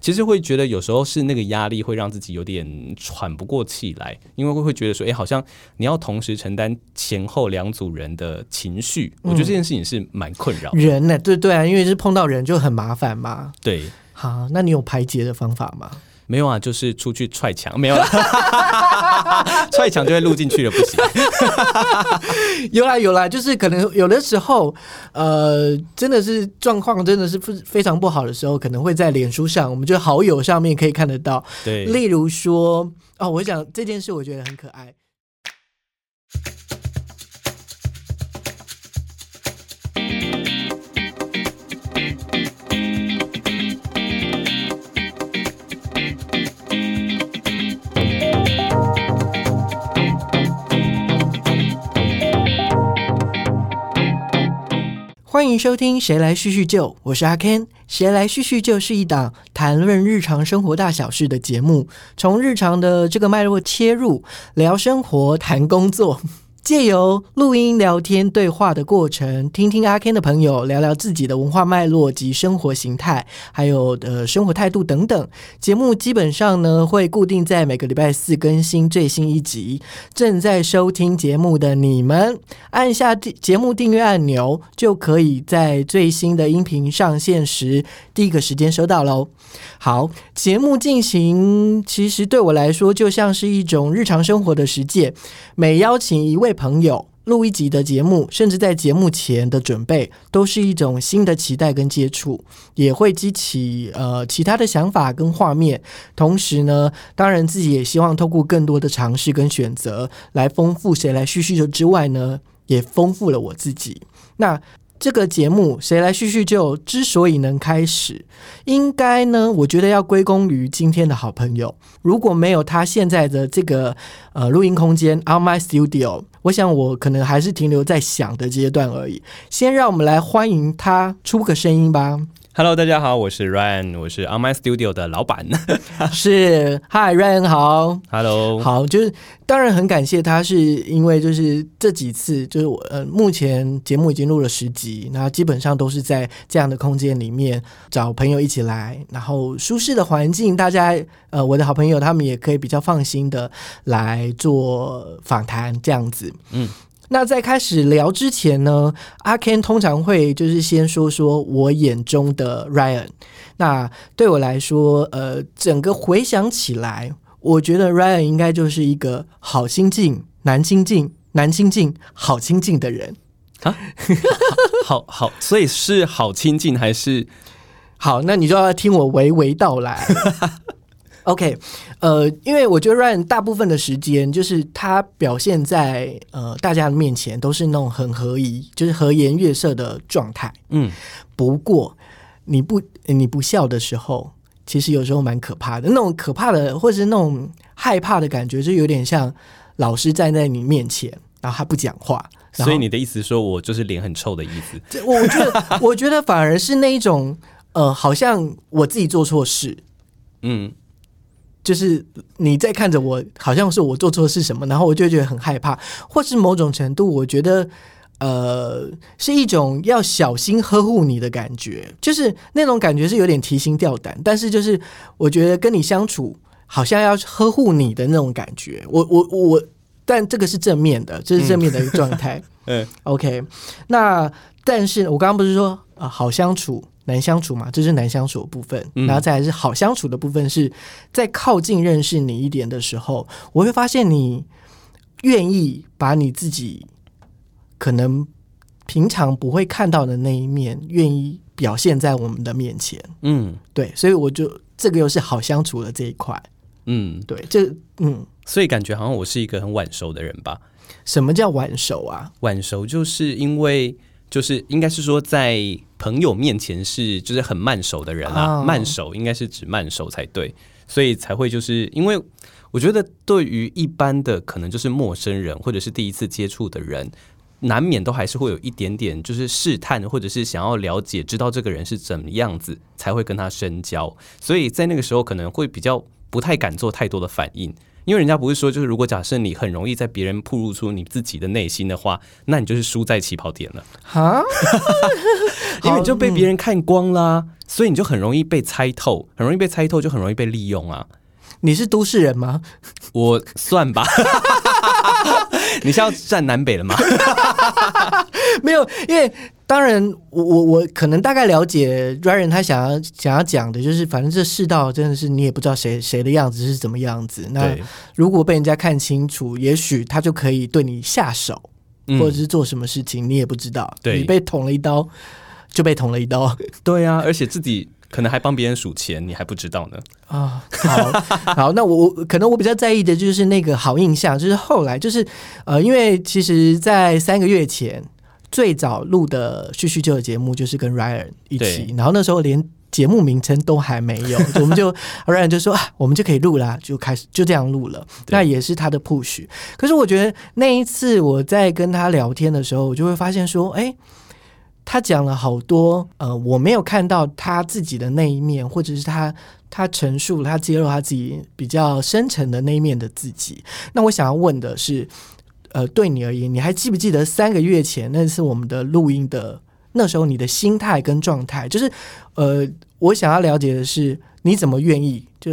其实会觉得有时候是那个压力会让自己有点喘不过气来，因为会会觉得说，哎，好像你要同时承担前后两组人的情绪，我觉得这件事情是蛮困扰。人呢？对对啊，因为是碰到人就很麻烦嘛。对，好，那你有排解的方法吗？没有啊，就是出去踹墙，没有了，踹墙就会录进去了，不行。有啦有啦，就是可能有的时候，呃，真的是状况真的是非非常不好的时候，可能会在脸书上，我们就好友上面可以看得到。对，例如说，哦，我想这件事我觉得很可爱。欢迎收听《谁来叙叙旧》，我是阿 Ken。《谁来叙叙旧》是一档谈论日常生活大小事的节目，从日常的这个脉络切入，聊生活，谈工作。借由录音、聊天、对话的过程，听听阿 Ken 的朋友聊聊自己的文化脉络及生活形态，还有呃生活态度等等。节目基本上呢会固定在每个礼拜四更新最新一集。正在收听节目的你们，按下节目订阅按钮，就可以在最新的音频上线时第一个时间收到喽。好，节目进行其实对我来说就像是一种日常生活的实践。每邀请一位朋友录一集的节目，甚至在节目前的准备，都是一种新的期待跟接触，也会激起呃其他的想法跟画面。同时呢，当然自己也希望透过更多的尝试跟选择，来丰富谁来叙叙旧之外呢，也丰富了我自己。那。这个节目谁来叙叙旧？之所以能开始，应该呢，我觉得要归功于今天的好朋友。如果没有他现在的这个呃录音空间，On My Studio，我想我可能还是停留在想的阶段而已。先让我们来欢迎他出个声音吧。Hello，大家好，我是 Ryan，我是 On My Studio 的老板。是，Hi，Ryan，好。Hello，好，就是当然很感谢他，是因为就是这几次，就是我呃，目前节目已经录了十集，然后基本上都是在这样的空间里面找朋友一起来，然后舒适的环境，大家呃，我的好朋友他们也可以比较放心的来做访谈这样子，嗯。那在开始聊之前呢，阿 Ken 通常会就是先说说我眼中的 Ryan。那对我来说，呃，整个回想起来，我觉得 Ryan 应该就是一个好心境、难亲近、难亲近、好亲近的人啊。好好，所以是好亲近还是好？那你就要听我娓娓道来。OK，呃，因为我觉得 Ryan 大部分的时间就是他表现在呃大家的面前都是那种很和宜，就是和颜悦色的状态。嗯，不过你不你不笑的时候，其实有时候蛮可怕的。那种可怕的或者是那种害怕的感觉，就有点像老师站在你面前，然后他不讲话。所以你的意思说我就是脸很臭的意思？我觉得，我觉得反而是那一种呃，好像我自己做错事。嗯。就是你在看着我，好像是我做错是什么，然后我就觉得很害怕，或是某种程度，我觉得呃是一种要小心呵护你的感觉，就是那种感觉是有点提心吊胆，但是就是我觉得跟你相处好像要呵护你的那种感觉，我我我，但这个是正面的，这是正面的一个状态。嗯，OK，那但是我刚刚不是说啊好相处。难相处嘛，这是难相处的部分。然后再来是好相处的部分，是在靠近认识你一点的时候，我会发现你愿意把你自己可能平常不会看到的那一面，愿意表现在我们的面前。嗯，对，所以我就这个又是好相处的这一块。嗯，对，这嗯，所以感觉好像我是一个很晚熟的人吧？什么叫晚熟啊？晚熟就是因为。就是应该是说，在朋友面前是就是很慢熟的人啊，慢熟应该是指慢熟才对，所以才会就是因为我觉得对于一般的可能就是陌生人或者是第一次接触的人，难免都还是会有一点点就是试探或者是想要了解知道这个人是怎么样子才会跟他深交，所以在那个时候可能会比较不太敢做太多的反应。因为人家不是说，就是如果假设你很容易在别人暴露出你自己的内心的话，那你就是输在起跑点了。哈，因为你就被别人看光啦，所以你就很容易被猜透，很容易被猜透，就很容易被利用啊。你是都市人吗？我算吧。你是要站南北了吗？没有，因为当然，我我我可能大概了解 Ryan 他想要想要讲的，就是反正这世道真的是你也不知道谁谁的样子是怎么样子。那如果被人家看清楚，也许他就可以对你下手，或者是做什么事情，你也不知道。你被捅了一刀，就被捅了一刀。对啊，而且自己。可能还帮别人数钱，你还不知道呢。啊，好，好，那我可能我比较在意的就是那个好印象，就是后来就是呃，因为其实，在三个月前最早录的叙叙旧的节目就是跟 Ryan 一起，然后那时候连节目名称都还没有，我们就 Ryan 就说啊，我们就可以录啦，就开始就这样录了。那也是他的 push。可是我觉得那一次我在跟他聊天的时候，我就会发现说，哎。他讲了好多，呃，我没有看到他自己的那一面，或者是他他陈述他揭露他自己比较深沉的那一面的自己。那我想要问的是，呃，对你而言，你还记不记得三个月前那次我们的录音的那时候你的心态跟状态？就是，呃，我想要了解的是，你怎么愿意？就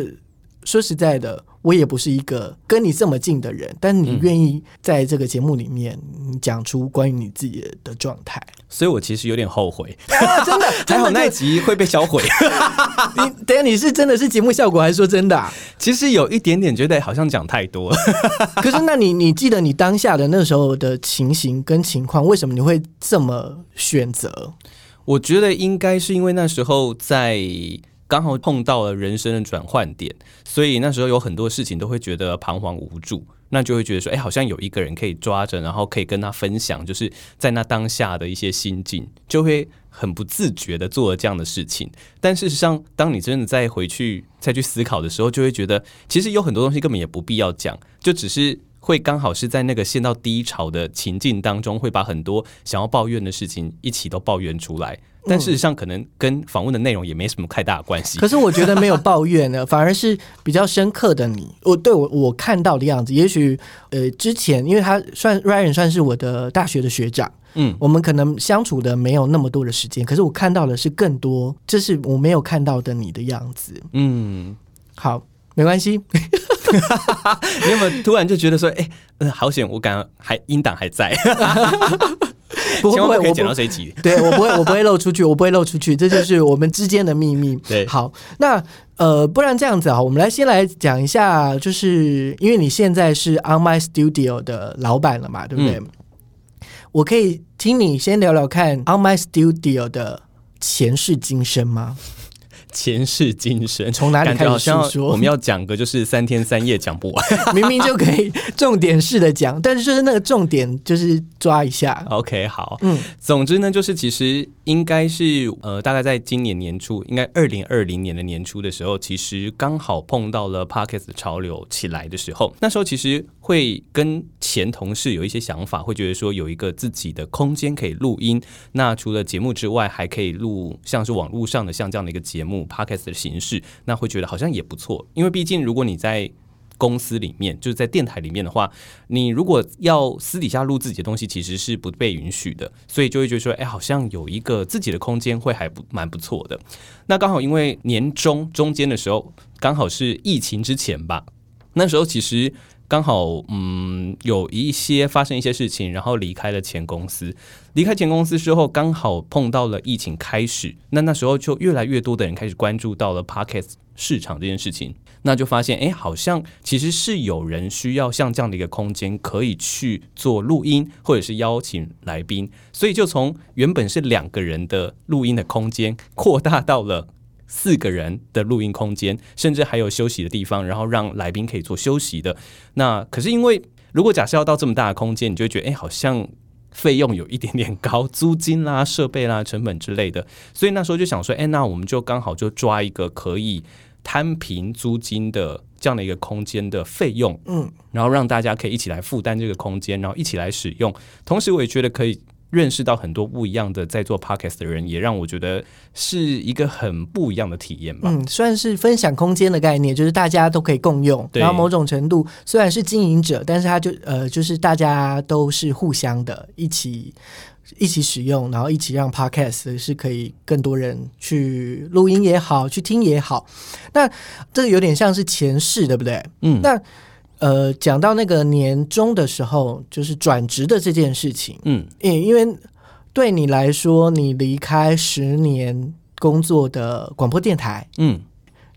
说实在的。我也不是一个跟你这么近的人，但你愿意在这个节目里面讲出关于你自己的状态，所以我其实有点后悔，真的，还好那一集会被销毁。你等下你是真的是节目效果，还是说真的？其实有一点点觉得好像讲太多了。可是那你你记得你当下的那时候的情形跟情况，为什么你会这么选择？我觉得应该是因为那时候在。刚好碰到了人生的转换点，所以那时候有很多事情都会觉得彷徨无助，那就会觉得说，哎，好像有一个人可以抓着，然后可以跟他分享，就是在那当下的一些心境，就会很不自觉的做了这样的事情。但事实上，当你真的再回去再去思考的时候，就会觉得其实有很多东西根本也不必要讲，就只是会刚好是在那个陷到低潮的情境当中，会把很多想要抱怨的事情一起都抱怨出来。但事实上，可能跟访问的内容也没什么太大的关系。可是我觉得没有抱怨呢，反而是比较深刻的你。我对我我看到的样子，也许呃，之前因为他算 Ryan 算是我的大学的学长，嗯，我们可能相处的没有那么多的时间，可是我看到的是更多，这是我没有看到的你的样子。嗯，好，没关系。你有没有突然就觉得说，哎，嗯，好险，我感还音档还在。不会，可以剪到这一集。对我不会，我不会漏出去，我不会漏出去，这就是我们之间的秘密。对，好，那呃，不然这样子啊，我们来先来讲一下，就是因为你现在是 On My Studio 的老板了嘛，对不对？我可以听你先聊聊看 On My Studio 的前世今生吗？前世今生从哪里开始说？我们要讲个就是三天三夜讲不完，明明就可以 重点式的讲，但是就是那个重点就是抓一下。OK，好，嗯，总之呢，就是其实应该是呃，大概在今年年初，应该二零二零年的年初的时候，其实刚好碰到了 Parkes 潮流起来的时候，那时候其实会跟前同事有一些想法，会觉得说有一个自己的空间可以录音，那除了节目之外，还可以录像是网络上的像这样的一个节目。Podcast 的形式，那会觉得好像也不错，因为毕竟如果你在公司里面，就是在电台里面的话，你如果要私底下录自己的东西，其实是不被允许的，所以就会觉得说，哎，好像有一个自己的空间会还不蛮不错的。那刚好因为年中中间的时候，刚好是疫情之前吧，那时候其实。刚好，嗯，有一些发生一些事情，然后离开了前公司。离开前公司之后，刚好碰到了疫情开始，那那时候就越来越多的人开始关注到了 Podcast 市场这件事情。那就发现，哎，好像其实是有人需要像这样的一个空间，可以去做录音，或者是邀请来宾。所以就从原本是两个人的录音的空间，扩大到了。四个人的录音空间，甚至还有休息的地方，然后让来宾可以做休息的。那可是因为，如果假设要到这么大的空间，你就会觉得，哎，好像费用有一点点高，租金啦、设备啦、成本之类的。所以那时候就想说，哎，那我们就刚好就抓一个可以摊平租金的这样的一个空间的费用，嗯，然后让大家可以一起来负担这个空间，然后一起来使用。同时，我也觉得可以。认识到很多不一样的在做 podcast 的人，也让我觉得是一个很不一样的体验吧。嗯，算是分享空间的概念，就是大家都可以共用。然后某种程度虽然是经营者，但是他就呃，就是大家都是互相的，一起一起使用，然后一起让 podcast 是可以更多人去录音也好，去听也好。那这个有点像是前世，对不对？嗯，那。呃，讲到那个年终的时候，就是转职的这件事情。嗯，因因为对你来说，你离开十年工作的广播电台，嗯，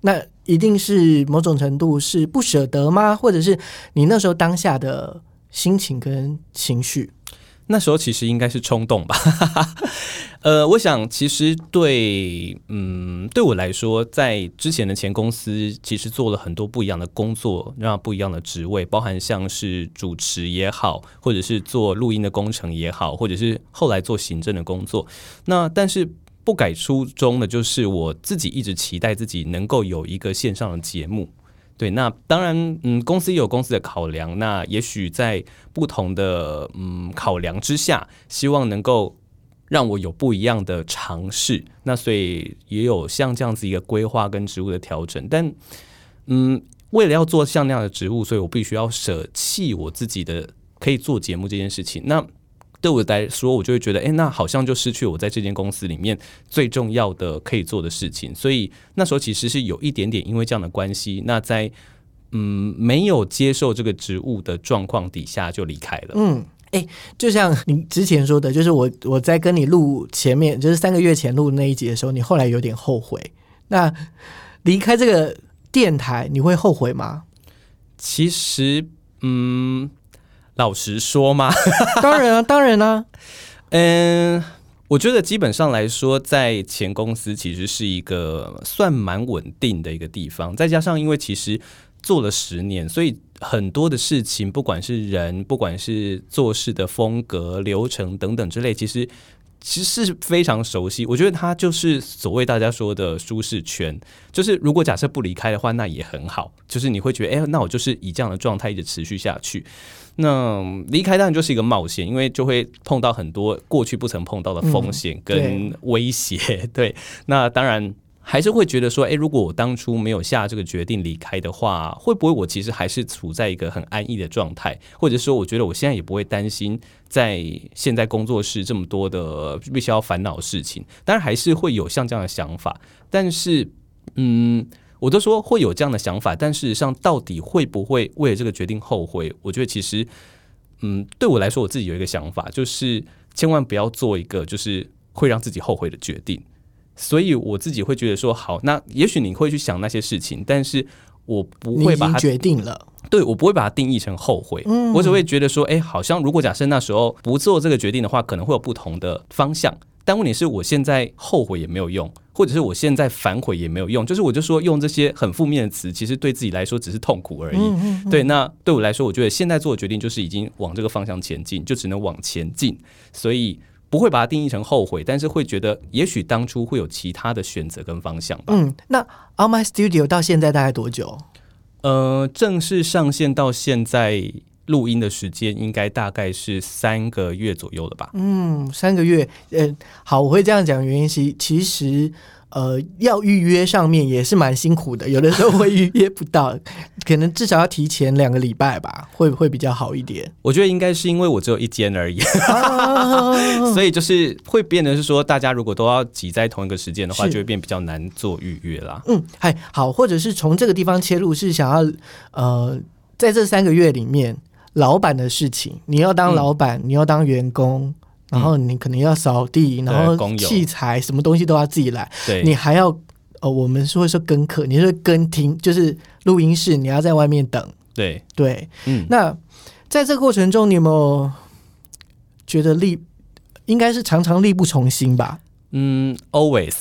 那一定是某种程度是不舍得吗？或者是你那时候当下的心情跟情绪？那时候其实应该是冲动吧，呃，我想其实对，嗯，对我来说，在之前的前公司，其实做了很多不一样的工作，让不一样的职位，包含像是主持也好，或者是做录音的工程也好，或者是后来做行政的工作。那但是不改初衷的，就是我自己一直期待自己能够有一个线上的节目。对，那当然，嗯，公司也有公司的考量，那也许在不同的嗯考量之下，希望能够让我有不一样的尝试，那所以也有像这样子一个规划跟职务的调整，但嗯，为了要做像那样的职务，所以我必须要舍弃我自己的可以做节目这件事情，那。对我来说，我就会觉得，哎，那好像就失去我在这间公司里面最重要的可以做的事情。所以那时候其实是有一点点因为这样的关系，那在嗯没有接受这个职务的状况底下就离开了。嗯，哎，就像你之前说的，就是我我在跟你录前面，就是三个月前录那一集的时候，你后来有点后悔。那离开这个电台，你会后悔吗？其实，嗯。老实说吗？当然啊，当然啊。嗯，我觉得基本上来说，在前公司其实是一个算蛮稳定的一个地方。再加上，因为其实做了十年，所以很多的事情，不管是人，不管是做事的风格、流程等等之类，其实。其实是非常熟悉，我觉得他就是所谓大家说的舒适圈。就是如果假设不离开的话，那也很好。就是你会觉得，哎，那我就是以这样的状态一直持续下去。那离开当然就是一个冒险，因为就会碰到很多过去不曾碰到的风险跟威胁。对，那当然。还是会觉得说，哎，如果我当初没有下这个决定离开的话，会不会我其实还是处在一个很安逸的状态？或者说，我觉得我现在也不会担心在现在工作室这么多的必须要烦恼的事情。当然，还是会有像这样的想法。但是，嗯，我都说会有这样的想法，但事实上，到底会不会为了这个决定后悔？我觉得其实，嗯，对我来说，我自己有一个想法，就是千万不要做一个就是会让自己后悔的决定。所以我自己会觉得说，好，那也许你会去想那些事情，但是我不会把它决定了。对我不会把它定义成后悔，我只会觉得说，哎，好像如果假设那时候不做这个决定的话，可能会有不同的方向。但问题是我现在后悔也没有用，或者是我现在反悔也没有用，就是我就说用这些很负面的词，其实对自己来说只是痛苦而已。对，那对我来说，我觉得现在做的决定就是已经往这个方向前进，就只能往前进。所以。不会把它定义成后悔，但是会觉得也许当初会有其他的选择跟方向吧。嗯，那 On My Studio 到现在大概多久？呃，正式上线到现在录音的时间应该大概是三个月左右了吧？嗯，三个月。呃，好，我会这样讲，原因是其实。呃，要预约上面也是蛮辛苦的，有的时候会预约不到，可能至少要提前两个礼拜吧，会会比较好一点。我觉得应该是因为我只有一间而已，所以就是会变得是说，大家如果都要挤在同一个时间的话，就会变比较难做预约啦。嗯，嗨，好，或者是从这个地方切入，是想要呃，在这三个月里面，老板的事情，你要当老板，你要当员工。然后你可能要扫地，然后器材什么东西都要自己来。你还要呃，我们说说跟课，你是跟听，就是录音室，你要在外面等。对对，嗯。那在这个过程中，你有没有觉得力应该是常常力不从心吧？嗯，always，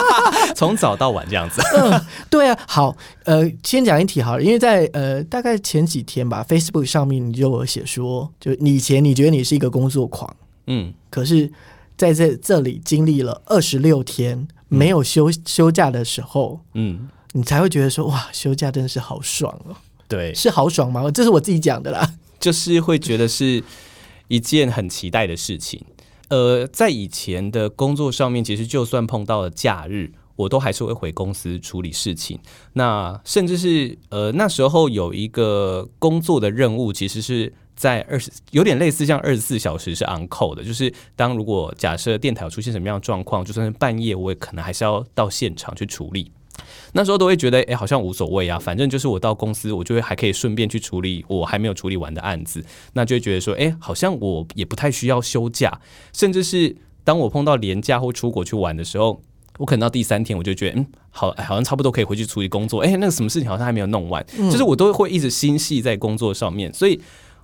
从早到晚这样子。嗯，对啊。好，呃，先讲一题好了，因为在呃大概前几天吧，Facebook 上面你就有写说，就你以前你觉得你是一个工作狂。嗯，可是在这这里经历了二十六天没有休休假的时候，嗯，你才会觉得说哇，休假真的是好爽哦。对，是好爽吗？这是我自己讲的啦，就是会觉得是一件很期待的事情。呃，在以前的工作上面，其实就算碰到了假日，我都还是会回公司处理事情。那甚至是呃那时候有一个工作的任务，其实是在二十有点类似像二十四小时是 on call 的，就是当如果假设电台出现什么样的状况，就算是半夜，我也可能还是要到现场去处理。那时候都会觉得，哎，好像无所谓啊，反正就是我到公司，我就会还可以顺便去处理我还没有处理完的案子，那就会觉得说，哎，好像我也不太需要休假，甚至是当我碰到年假或出国去玩的时候，我可能到第三天我就觉得，嗯，好，好像差不多可以回去处理工作，哎，那个什么事情好像还没有弄完，就是我都会一直心系在工作上面，所以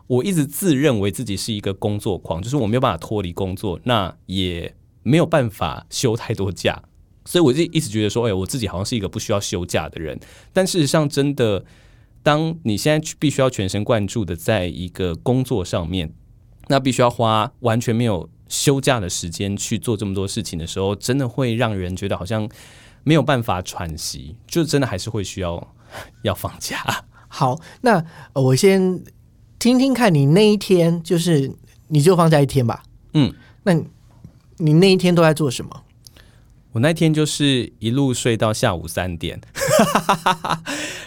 我一直自认为自己是一个工作狂，就是我没有办法脱离工作，那也没有办法休太多假。所以我就一直觉得说，哎，我自己好像是一个不需要休假的人。但事实上，真的，当你现在必须要全神贯注的在一个工作上面，那必须要花完全没有休假的时间去做这么多事情的时候，真的会让人觉得好像没有办法喘息，就真的还是会需要要放假。好，那我先听听看你那一天，就是你就放假一天吧。嗯，那你那一天都在做什么？我那天就是一路睡到下午三点，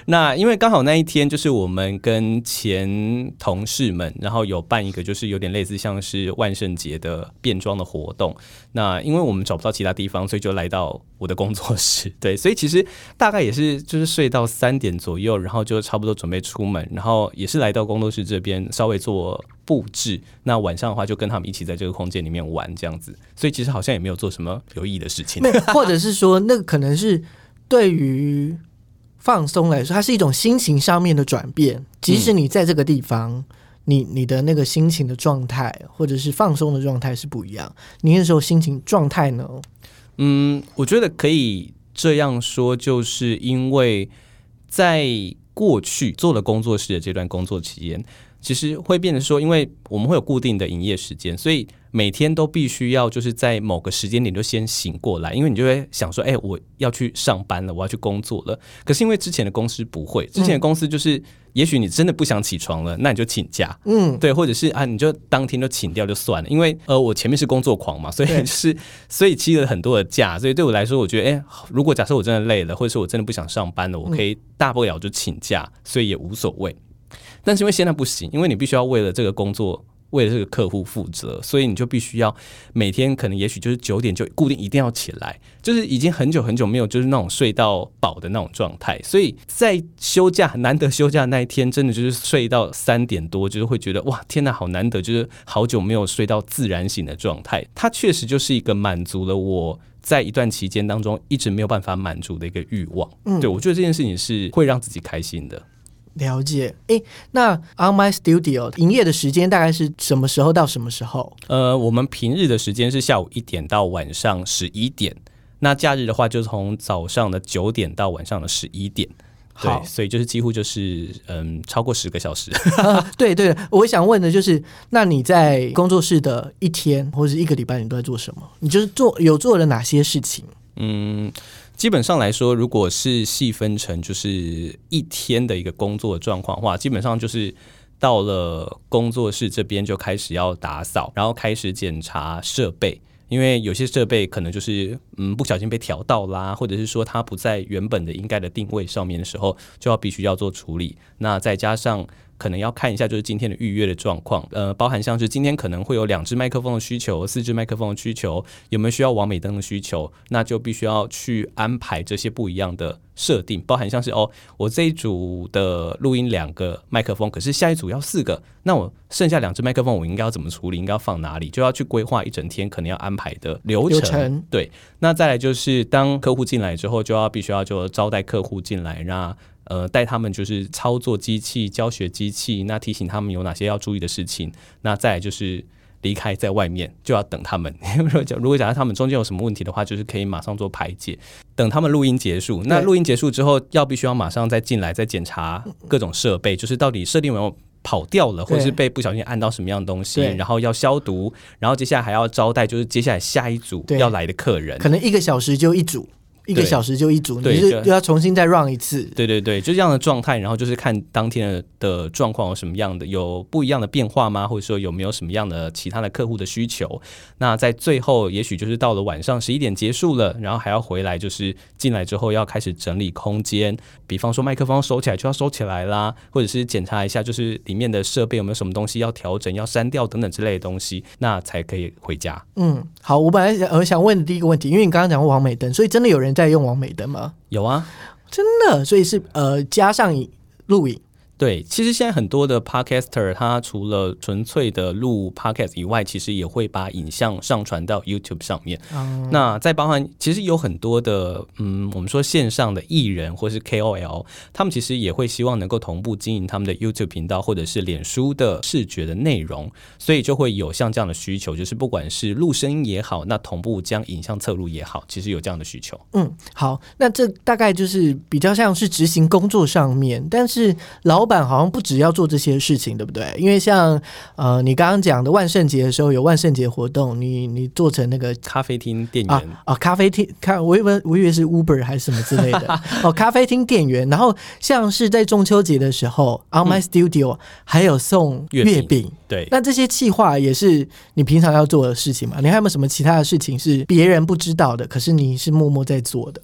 那因为刚好那一天就是我们跟前同事们，然后有办一个就是有点类似像是万圣节的变装的活动。那因为我们找不到其他地方，所以就来到我的工作室。对，所以其实大概也是就是睡到三点左右，然后就差不多准备出门，然后也是来到工作室这边稍微做。布置那晚上的话，就跟他们一起在这个空间里面玩这样子，所以其实好像也没有做什么有意义的事情。或者是说，那个可能是对于放松来说，它是一种心情上面的转变。即使你在这个地方，你你的那个心情的状态，或者是放松的状态是不一样。你那时候心情状态呢？嗯，我觉得可以这样说，就是因为在过去做了工作室的这段工作期间。其实会变得说，因为我们会有固定的营业时间，所以每天都必须要就是在某个时间点就先醒过来，因为你就会想说，哎，我要去上班了，我要去工作了。可是因为之前的公司不会，之前的公司就是，也许你真的不想起床了，那你就请假，嗯，对，或者是啊，你就当天就请掉就算了。因为呃，我前面是工作狂嘛，所以就是所以积了很多的假，所以对我来说，我觉得，哎，如果假设我真的累了，或者是我真的不想上班了，我可以大不了就请假，所以也无所谓。但是因为现在不行，因为你必须要为了这个工作，为了这个客户负责，所以你就必须要每天可能也许就是九点就固定一定要起来，就是已经很久很久没有就是那种睡到饱的那种状态，所以在休假难得休假那一天，真的就是睡到三点多，就是会觉得哇天哪，好难得，就是好久没有睡到自然醒的状态。它确实就是一个满足了我在一段期间当中一直没有办法满足的一个欲望。嗯，对我觉得这件事情是会让自己开心的。了解，哎，那 On My Studio 营业的时间大概是什么时候到什么时候？呃，我们平日的时间是下午一点到晚上十一点，那假日的话就从早上的九点到晚上的十一点。好，所以就是几乎就是嗯，超过十个小时。对对，我想问的就是，那你在工作室的一天或者一个礼拜，你都在做什么？你就是做有做了哪些事情？嗯。基本上来说，如果是细分成就是一天的一个工作状况的话，基本上就是到了工作室这边就开始要打扫，然后开始检查设备，因为有些设备可能就是嗯不小心被调到啦，或者是说它不在原本的应该的定位上面的时候，就要必须要做处理。那再加上。可能要看一下，就是今天的预约的状况，呃，包含像是今天可能会有两只麦克风的需求，四支麦克风的需求，有没有需要完美灯的需求，那就必须要去安排这些不一样的设定，包含像是哦，我这一组的录音两个麦克风，可是下一组要四个，那我剩下两只麦克风我应该要怎么处理，应该要放哪里，就要去规划一整天可能要安排的流程。对，那再来就是当客户进来之后，就要必须要就招待客户进来，那。呃，带他们就是操作机器、教学机器，那提醒他们有哪些要注意的事情。那再就是离开在外面，就要等他们。如果假设他们中间有什么问题的话，就是可以马上做排解。等他们录音结束，那录音结束之后，要必须要马上再进来再检查各种设备，就是到底设定有没有跑掉了，或者是被不小心按到什么样的东西，然后要消毒，然后接下来还要招待，就是接下来下一组要来的客人，可能一个小时就一组。一个小时就一组，你是又要重新再 run 一次。对对对，就这样的状态，然后就是看当天的的状况有什么样的，有不一样的变化吗？或者说有没有什么样的其他的客户的需求？那在最后，也许就是到了晚上十一点结束了，然后还要回来，就是进来之后要开始整理空间，比方说麦克风收起来就要收起来啦，或者是检查一下就是里面的设备有没有什么东西要调整、要删掉等等之类的东西，那才可以回家。嗯，好，我本来想呃想问的第一个问题，因为你刚刚讲过王美灯，所以真的有人在用王美灯吗？有啊，真的，所以是呃加上录影。对，其实现在很多的 podcaster，他除了纯粹的录 podcast 以外，其实也会把影像上传到 YouTube 上面。哦那再包含，其实有很多的，嗯，我们说线上的艺人或是 KOL，他们其实也会希望能够同步经营他们的 YouTube 频道或者是脸书的视觉的内容，所以就会有像这样的需求，就是不管是录声音也好，那同步将影像侧录也好，其实有这样的需求。嗯，好，那这大概就是比较像是执行工作上面，但是老板好像不只要做这些事情，对不对？因为像呃，你刚刚讲的万圣节的时候有万圣节活动，你你做成那个咖啡厅店啊员，啊，咖啡厅，看我以为我以为是 Uber 还是什么之类的哦，咖啡厅店员。然后像是在中秋节的时候、o n My Studio 还有送月饼月饼。对，那这些计划也是你平常要做的事情嘛？你还有没有什么其他的事情是别人不知道的，可是你是默默在做的？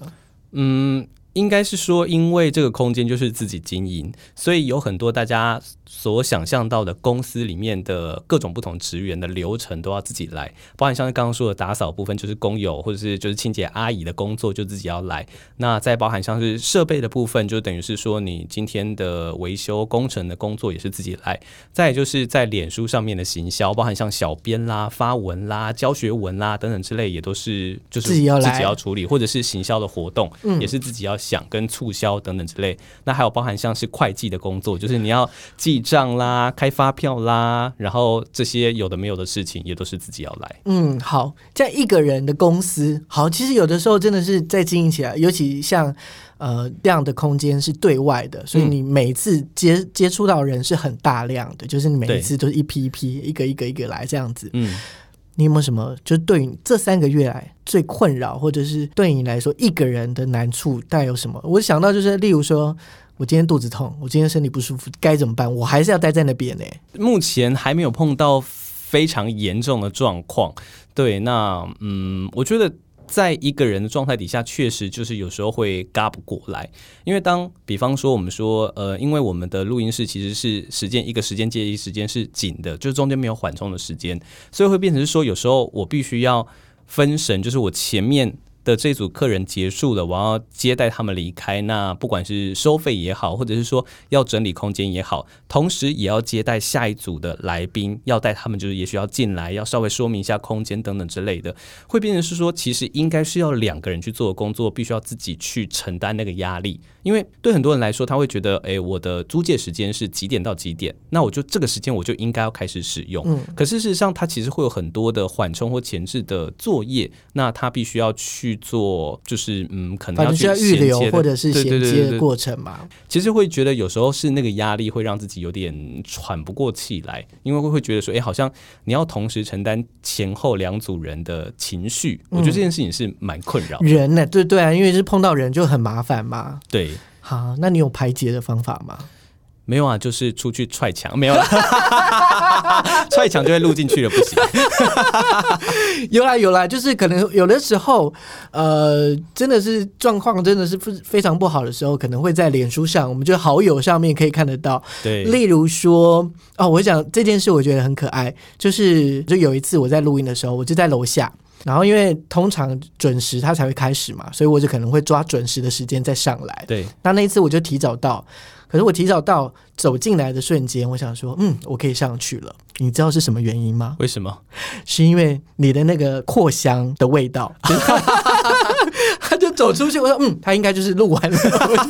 嗯，应该是说，因为这个空间就是自己经营，所以有很多大家所想象到的公司里面的各种不同职员的流程都要自己来，包含像是刚刚说的打扫部分，就是工友或者是就是清洁阿姨的工作就自己要来。那再包含像是设备的部分，就等于是说你今天的维修工程的工作也是自己来。再来就是在脸书上面的行销，包含像小编啦、发文啦、教学文啦等等之类，也都是就是自己要来自己要处理，或者是行销的活动，嗯也是自己要想跟促销等等之类。那还有包含像是会计的工作，就是你要记账啦、开发票啦，然后这些有的没有的事情也都是自己要来。嗯，好，在一个人的公司，好，其实有的时候真的是在经营起来，尤其像呃这样的空间是对外的，所以嗯你每一次接接触到人是很大量的，就是你每一次都是一批一批、一个一个一个来这样子。嗯，你有没有什么，就是对你这三个月来最困扰，或者是对你来说一个人的难处，大概有什么？我想到就是，例如说。我今天肚子痛，我今天身体不舒服，该怎么办？我还是要待在那边呢、目前还没有碰到非常严重的状况。对，那嗯，我觉得。在一个人的状态底下，确实就是有时候会嘎不过来，因为当比方说我们说，呃，因为我们的录音室其实是时间一个时间接一时间是紧的，就是中间没有缓冲的时间，所以会变成是说，有时候我必须要分神，就是我前面的这组客人结束了，我要接待他们离开。那不管是收费也好，或者是说要整理空间也好，同时也要接待下一组的来宾，要带他们就是也许要进来，要稍微说明一下空间等等之类的，会变成是说，其实应该是要两个人去做工作，必须要自己去承担那个压力。因为对很多人来说，他会觉得，诶，我的租借时间是几点到几点，那我就这个时间我就应该要开始使用。嗯可事实上，他其实会有很多的缓冲或前置的作业，那他必须要去做，就是嗯，可能需要去预留或者是衔接的对对对过程嘛。其实会觉得有时候是那个压力会让自己有点喘不过气来，因为会会觉得说，哎，好像你要同时承担前后两组人的情绪，我觉得这件事情是蛮困扰。人呢、对对啊，因为是碰到人就很麻烦嘛。对，好，那你有排解的方法吗？没有啊，就是出去踹墙，没有了，踹墙就会录进去了，不行。有啦有啦，就是可能有的时候，呃，真的是状况真的是非非常不好的时候，可能会在脸书上，我们就好友上面可以看得到。对，例如说，哦，我想这件事，我觉得很可爱，就是就有一次我在录音的时候，我就在楼下。然后，因为通常准时他才会开始嘛，所以我就可能会抓准时的时间再上来。对，那那一次我就提早到，可是我提早到走进来的瞬间，我想说，嗯，我可以上去了。你知道是什么原因吗？为什么？是因为你的那个扩香的味道。他就走出去，我说，嗯，他应该就是录完了。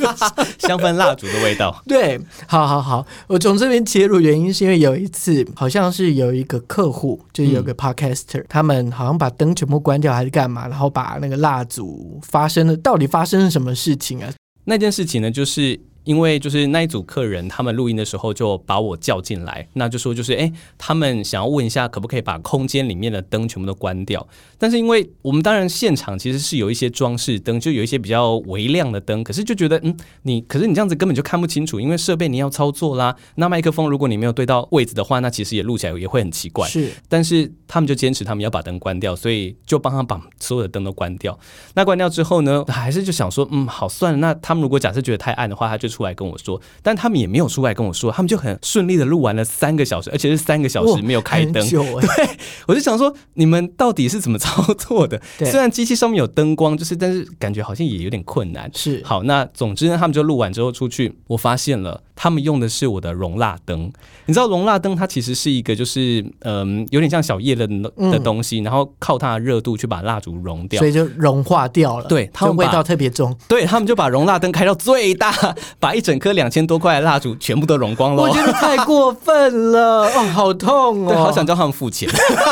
香氛蜡烛的味道。对，好好好，我从这边切入，原因是因为有一次好像是有一个客户，就是有个 podcaster，、他们好像把灯全部关掉还是干嘛，然后把那个蜡烛发生了，到底发生了什么事情啊？那件事情呢，就是因为就是那一组客人，他们录音的时候就把我叫进来，那就说就是哎，他们想要问一下，可不可以把空间里面的灯全部都关掉？但是因为我们当然现场其实是有一些装饰灯，就有一些比较微亮的灯，可是就觉得嗯，你可是你这样子根本就看不清楚，因为设备你要操作啦。那麦克风如果你没有对到位置的话，那其实也录起来也会很奇怪。是，但是他们就坚持他们要把灯关掉，所以就帮他把所有的灯都关掉。那关掉之后呢，还是就想说嗯，好算了。那他们如果假设觉得太暗的话，他就出来跟我说，但他们也没有出来跟我说，他们就很顺利的录完了三个小时，而且是三个小时没有开灯。对，我就想说，你们到底是怎么操作的？虽然机器上面有灯光，就是但是感觉好像也有点困难。是，好，那总之呢，他们就录完之后出去，我发现了。他们用的是我的容蜡灯，你知道容蜡灯它其实是一个就是嗯有点像小叶的的东西，然后靠它的热度去把蜡烛融掉，所以就融化掉了。对，它味道特别重。对他们就把容蜡灯开到最大，把一整颗两千多块的蜡烛全部都融光了。我觉得太过分了，哦，好痛哦，好想叫他们付钱。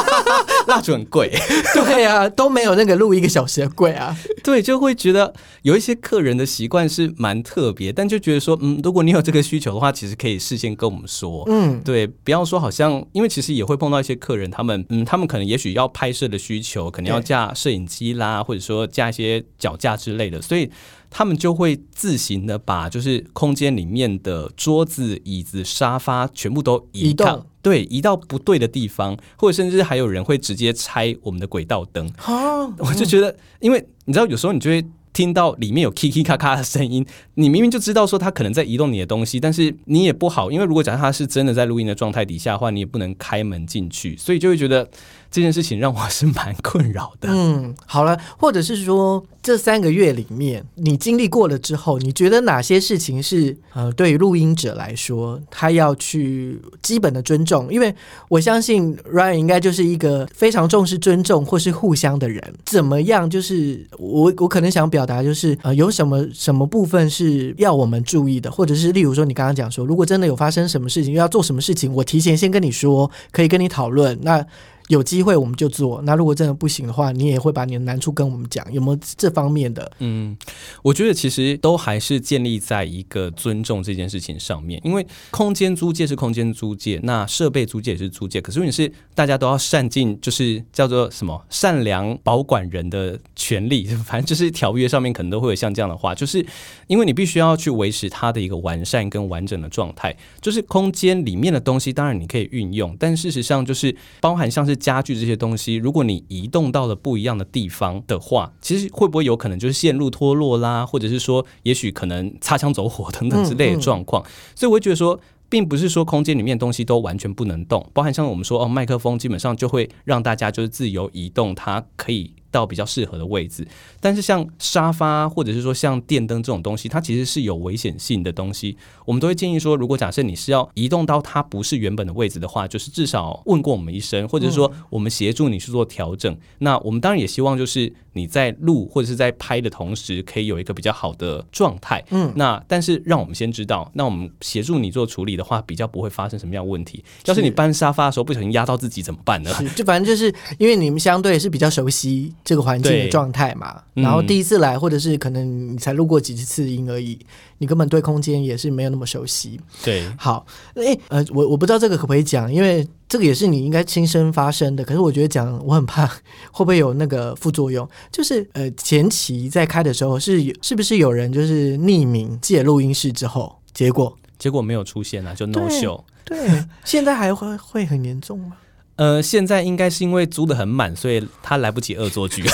蜡烛很贵，对啊，都没有那个录一个小时的贵啊。对，就会觉得有一些客人的习惯是蛮特别，但就觉得说，嗯，如果你有这个需求的话，其实可以事先跟我们说，嗯，对，不要说好像，因为其实也会碰到一些客人，他们，嗯，他们可能也许要拍摄的需求，可能要架摄影机啦，或者说架一些脚架之类的，所以他们就会自行的把就是空间里面的桌子、椅子、沙发全部都移动。对，移到不对的地方，或者甚至还有人会直接拆我们的轨道灯。我就觉得，因为你知道，有时候你就会听到里面有 k k 咔咔的声音，你明明就知道说他可能在移动你的东西，但是你也不好，因为如果假设他是真的在录音的状态底下的话，你也不能开门进去，所以就会觉得。这件事情让我是蛮困扰的。嗯，好了，或者是说这三个月里面你经历过了之后，你觉得哪些事情是呃，对于录音者来说，他要去基本的尊重？因为我相信 Ryan 应该就是一个非常重视尊重或是互相的人。怎么样？就是我我可能想表达就是呃，有什么什么部分是要我们注意的，或者是例如说你刚刚讲说，如果真的有发生什么事情，要做什么事情，我提前先跟你说，可以跟你讨论。那有机会我们就做，那如果真的不行的话，你也会把你的难处跟我们讲，有没有这方面的？嗯，我觉得其实都还是建立在一个尊重这件事情上面，因为空间租借是空间租借，那设备租借也是租借，可是问题是大家都要善尽，就是叫做什么善良保管人的权利，反正就是条约上面可能都会有像这样的话，就是因为你必须要去维持它的一个完善跟完整的状态，就是空间里面的东西，当然你可以运用，但事实上就是包含像是。家具这些东西，如果你移动到了不一样的地方的话，其实会不会有可能就是线路脱落啦，或者是说，也许可能擦枪走火等等之类的状况？所以我会觉得说，并不是说空间里面东西都完全不能动，包含像我们说哦，麦克风基本上就会让大家就是自由移动，它可以。到比较适合的位置，但是像沙发或者是说像电灯这种东西，它其实是有危险性的东西。我们都会建议说，如果假设你是要移动到它不是原本的位置的话，就是至少问过我们一声，或者说我们协助你去做调整。那我们当然也希望就是你在录或者是在拍的同时，可以有一个比较好的状态。嗯，那但是让我们先知道，那我们协助你做处理的话，比较不会发生什么样问题。要是你搬沙发的时候不小心压到自己怎么办呢？就反正就是因为你们相对是比较熟悉。这个环境的状态嘛，然后第一次来，或者是可能你才录过几次音而已，你根本对空间也是没有那么熟悉。对，好，哎，呃，我我不知道这个可不可以讲，因为这个也是你应该亲身发生的。可是我觉得讲，我很怕会不会有那个副作用。就是呃，前期在开的时候是是不是有人就是匿名借录音室之后，结果结果没有出现啊，就 no show。对，现在还会会很严重吗？呃，现在应该是因为租的很满，所以他来不及恶作剧。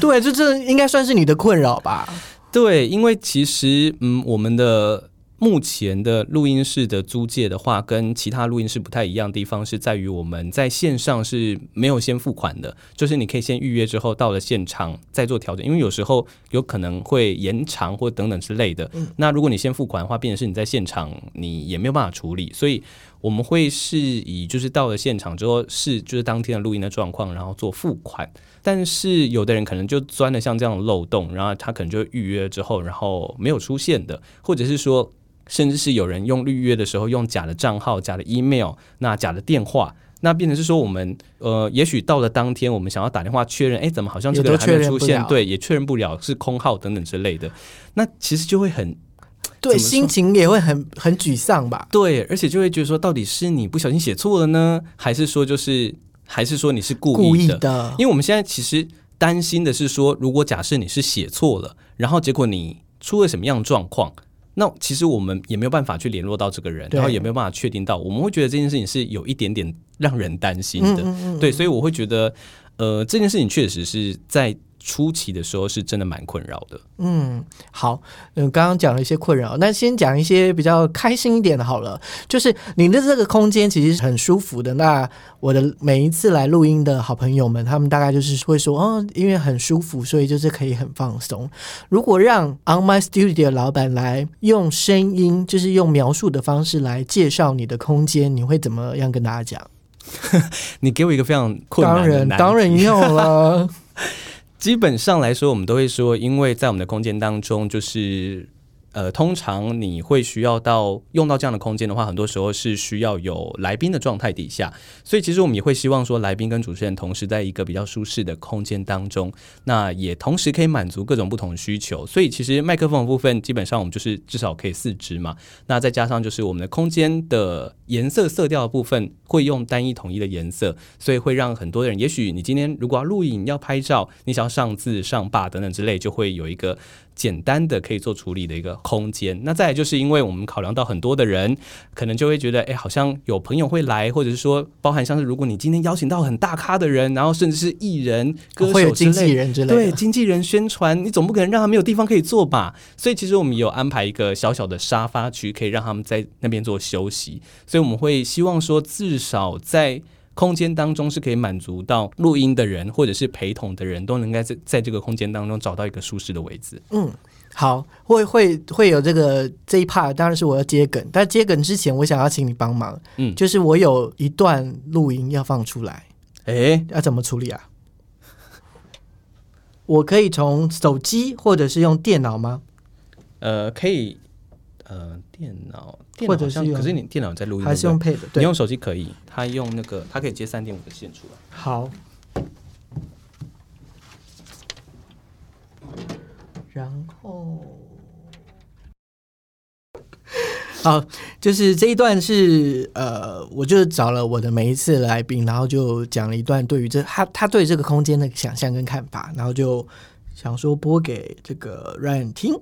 对，这这应该算是你的困扰吧？对，因为其实嗯，我们的。目前的录音室的租借的话，跟其他录音室不太一样的地方是在于，我们在线上是没有先付款的，就是你可以先预约之后到了现场再做调整，因为有时候有可能会延长或等等之类的。那如果你先付款的话，变成是你在现场你也没有办法处理，所以我们会是以就是到了现场之后是就是当天的录音的状况，然后做付款。但是有的人可能就钻了像这样的漏洞，然后他可能就预约之后，然后没有出现的，或者是说。甚至是有人用预约的时候用假的账号、假的 email、那假的电话，那变成是说我们呃，也许到了当天，我们想要打电话确认，哎，怎么好像这个还没出现？对，也确认不了是空号等等之类的。那其实就会很对，心情也会很很沮丧吧？对，而且就会觉得说，到底是你不小心写错了呢，还是说就是还是说你是故意的？因为我们现在其实担心的是说，如果假设你是写错了，然后结果你出了什么样的状况？那其实我们也没有办法去联络到这个人，然后也没有办法确定到，我们会觉得这件事情是有一点点让人担心的，对，所以我会觉得，呃，这件事情确实是在。初期的时候是真的蛮困扰的。嗯，好，嗯，刚刚讲了一些困扰，那先讲一些比较开心一点的好了。就是你的这个空间其实是很舒服的。那我的每一次来录音的好朋友们，他们大概就是会说，哦，因为很舒服，所以就是可以很放松。如果让 On My Studio 老板来用声音，就是用描述的方式来介绍你的空间，你会怎么样跟大家讲？你给我一个非常困难的难当然要了。基本上来说，我们都会说，因为在我们的空间当中，就是。呃，通常你会需要到用到这样的空间的话，很多时候是需要有来宾的状态底下，所以其实我们也会希望说，来宾跟主持人同时在一个比较舒适的空间当中，那也同时可以满足各种不同的需求。所以其实麦克风的部分，基本上我们就是至少可以四支嘛，那再加上就是我们的空间的颜色色调部分，会用单一统一的颜色，所以会让很多人，也许你今天如果要录影、要拍照，你想要上字、上坝等等之类，就会有一个。简单的可以做处理的一个空间。那再就是因为我们考量到很多的人，可能就会觉得，哎，好像有朋友会来，或者是说，包含像是如果你今天邀请到很大咖的人，然后甚至是艺人、歌手、经纪人之类，对，经纪人宣传，你总不可能让他没有地方可以坐吧？所以其实我们有安排一个小小的沙发区，可以让他们在那边做休息。所以我们会希望说，至少在。空间当中是可以满足到录音的人或者是陪同的人都能在在这个空间当中找到一个舒适的位置。嗯，好，会会会有这个这一 part，当然是我要接梗，但接梗之前，我想要请你帮忙。嗯，就是我有一段录音要放出来，哎，要怎么处理啊？我可以从手机或者是用电脑吗？呃，可以。呃，电脑，或者是可是你电脑在录音，还是用配的？你用手机可以，它用那个，它可以接三点五的线出来。好，然后，好，就是这一段是呃，我就找了我的每一次来宾，然后就讲了一段对于这他他对这个空间的想象跟看法，然后就想说播给这个 Ryan 听。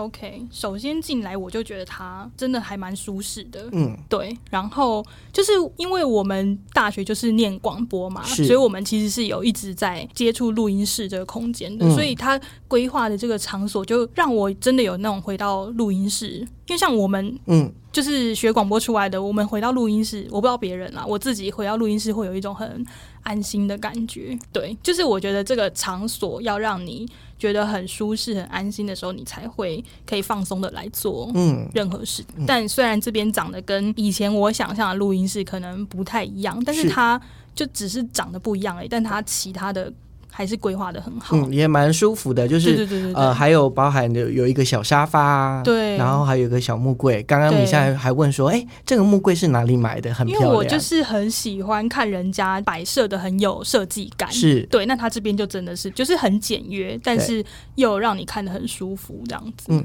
OK，首先进来我就觉得它真的还蛮舒适的，嗯，对。然后就是因为我们大学就是念广播嘛，所以我们其实是有一直在接触录音室这个空间的，所以它规划的这个场所就让我真的有那种回到录音室，因为像我们，嗯。就是学广播出来的，我们回到录音室，我不知道别人啦，我自己回到录音室会有一种很安心的感觉。对，就是我觉得这个场所要让你觉得很舒适、很安心的时候，你才会可以放松的来做嗯任何事。但虽然这边长得跟以前我想象的录音室可能不太一样，但是它就只是长得不一样而已，但它其他的。还是规划的很好，嗯，也蛮舒服的，就是呃，还有包含的有一个小沙发，对，然后还有一个小木柜。刚刚你现在还问说，哎，这个木柜是哪里买的？很漂亮。因为我就是很喜欢看人家摆设的很有设计感，是对。那他这边就真的是就是很简约，但是又让你看的很舒服，这样子。嗯。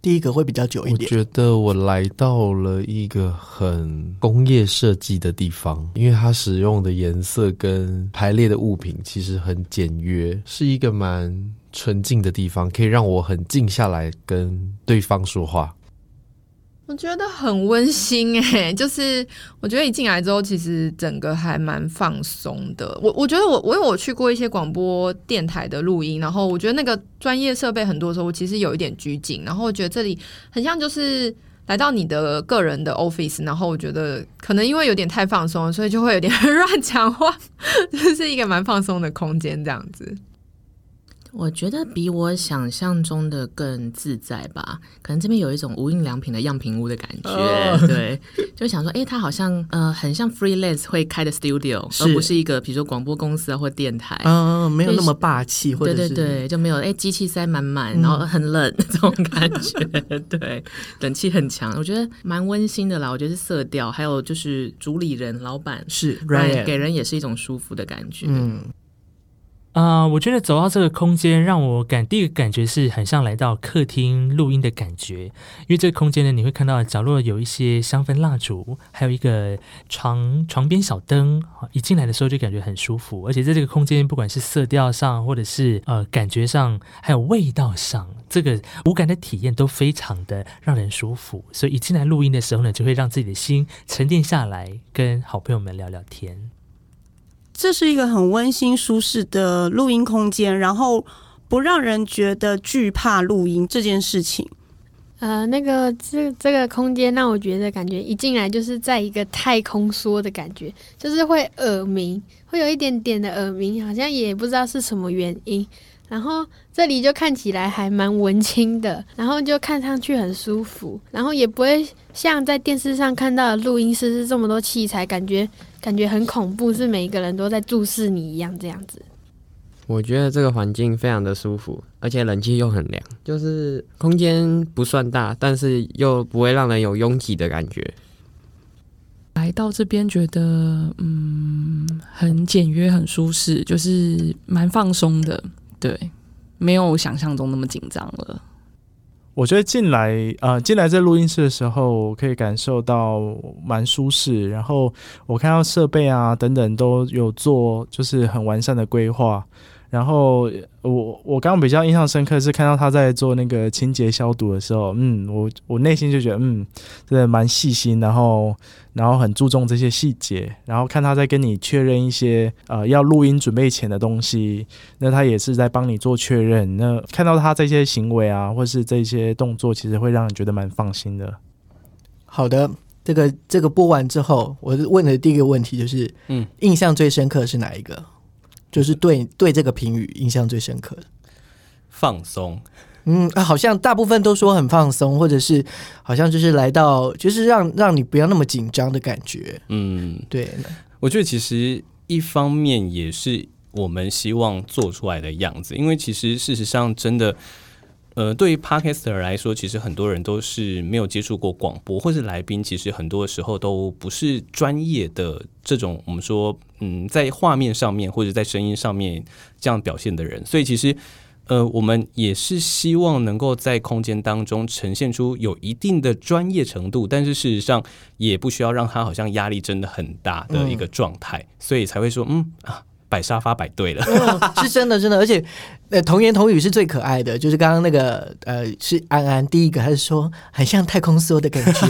第一个会比较久一点。我觉得我来到了一个很工业设计的地方，因为它使用的颜色跟排列的物品其实很简约，是一个蛮纯净的地方，可以让我很静下来跟对方说话。我觉得很温馨诶，就是我觉得一进来之后，其实整个还蛮放松的。我我觉得我我因为我去过一些广播电台的录音，然后我觉得那个专业设备很多时候我其实有一点拘谨，然后我觉得这里很像就是来到你的个人的 office，然后我觉得可能因为有点太放松，所以就会有点 乱讲话，就是一个蛮放松的空间这样子。我觉得比我想象中的更自在吧，可能这边有一种无印良品的样品屋的感觉，对，就想说，哎，它好像呃，很像 freelance 会开的 studio，而不是一个比如说广播公司啊或电台，嗯，没有那么霸气，或者对对对，就没有哎机器塞满满，然后很冷这种感觉，对，冷气很强，我觉得蛮温馨的啦。我觉得是色调，还有就是主理人老板是，给人也是一种舒服的感觉，嗯。啊，我觉得走到这个空间，让我感第一个感觉是很像来到客厅录音的感觉，因为这个空间呢，你会看到角落有一些香氛蜡烛，还有一个床床边小灯，一进来的时候就感觉很舒服，而且在这个空间，不管是色调上，或者是呃感觉上，还有味道上，这个无感的体验都非常的让人舒服，所以一进来录音的时候呢，就会让自己的心沉淀下来，跟好朋友们聊聊天。这是一个很温馨舒适的录音空间，然后不让人觉得惧怕录音这件事情。呃，那个这这个空间让我觉得感觉一进来就是在一个太空梭的感觉，就是会耳鸣，会有一点点的耳鸣，好像也不知道是什么原因。然后这里就看起来还蛮文青的，然后就看上去很舒服，然后也不会像在电视上看到的录音室是这么多器材，感觉感觉很恐怖，是每一个人都在注视你一样这样子。我觉得这个环境非常的舒服，而且冷气又很凉，就是空间不算大，但是又不会让人有拥挤的感觉。来到这边觉得嗯很简约，很舒适，就是蛮放松的。对，没有想象中那么紧张了。我觉得进来啊，进来这录音室的时候，可以感受到蛮舒适。然后我看到设备啊等等都有做，就是很完善的规划。然后我我刚刚比较印象深刻是看到他在做那个清洁消毒的时候，嗯，我我内心就觉得嗯，真的蛮细心，然后然后很注重这些细节，然后看他在跟你确认一些呃要录音准备前的东西，那他也是在帮你做确认。那看到他这些行为啊，或是这些动作，其实会让你觉得蛮放心的。好的，这个这个播完之后，我问的第一个问题就是，嗯，印象最深刻是哪一个？就是对对这个评语印象最深刻的，放松。嗯，好像大部分都说很放松，或者是好像就是来到，就是让让你不要那么紧张的感觉。嗯，对。我觉得其实一方面也是我们希望做出来的样子，因为其实事实上真的。呃，对于 podcaster 来说，其实很多人都是没有接触过广播，或是来宾，其实很多时候都不是专业的这种，我们说，嗯，在画面上面或者在声音上面这样表现的人，所以其实，呃，我们也是希望能够在空间当中呈现出有一定的专业程度，但是事实上也不需要让他好像压力真的很大的一个状态，所以才会说，嗯啊。摆沙发摆对了，是真的真的，而且呃童言童语是最可爱的，就是刚刚那个呃是安安第一个，他是说很像太空梭的感觉。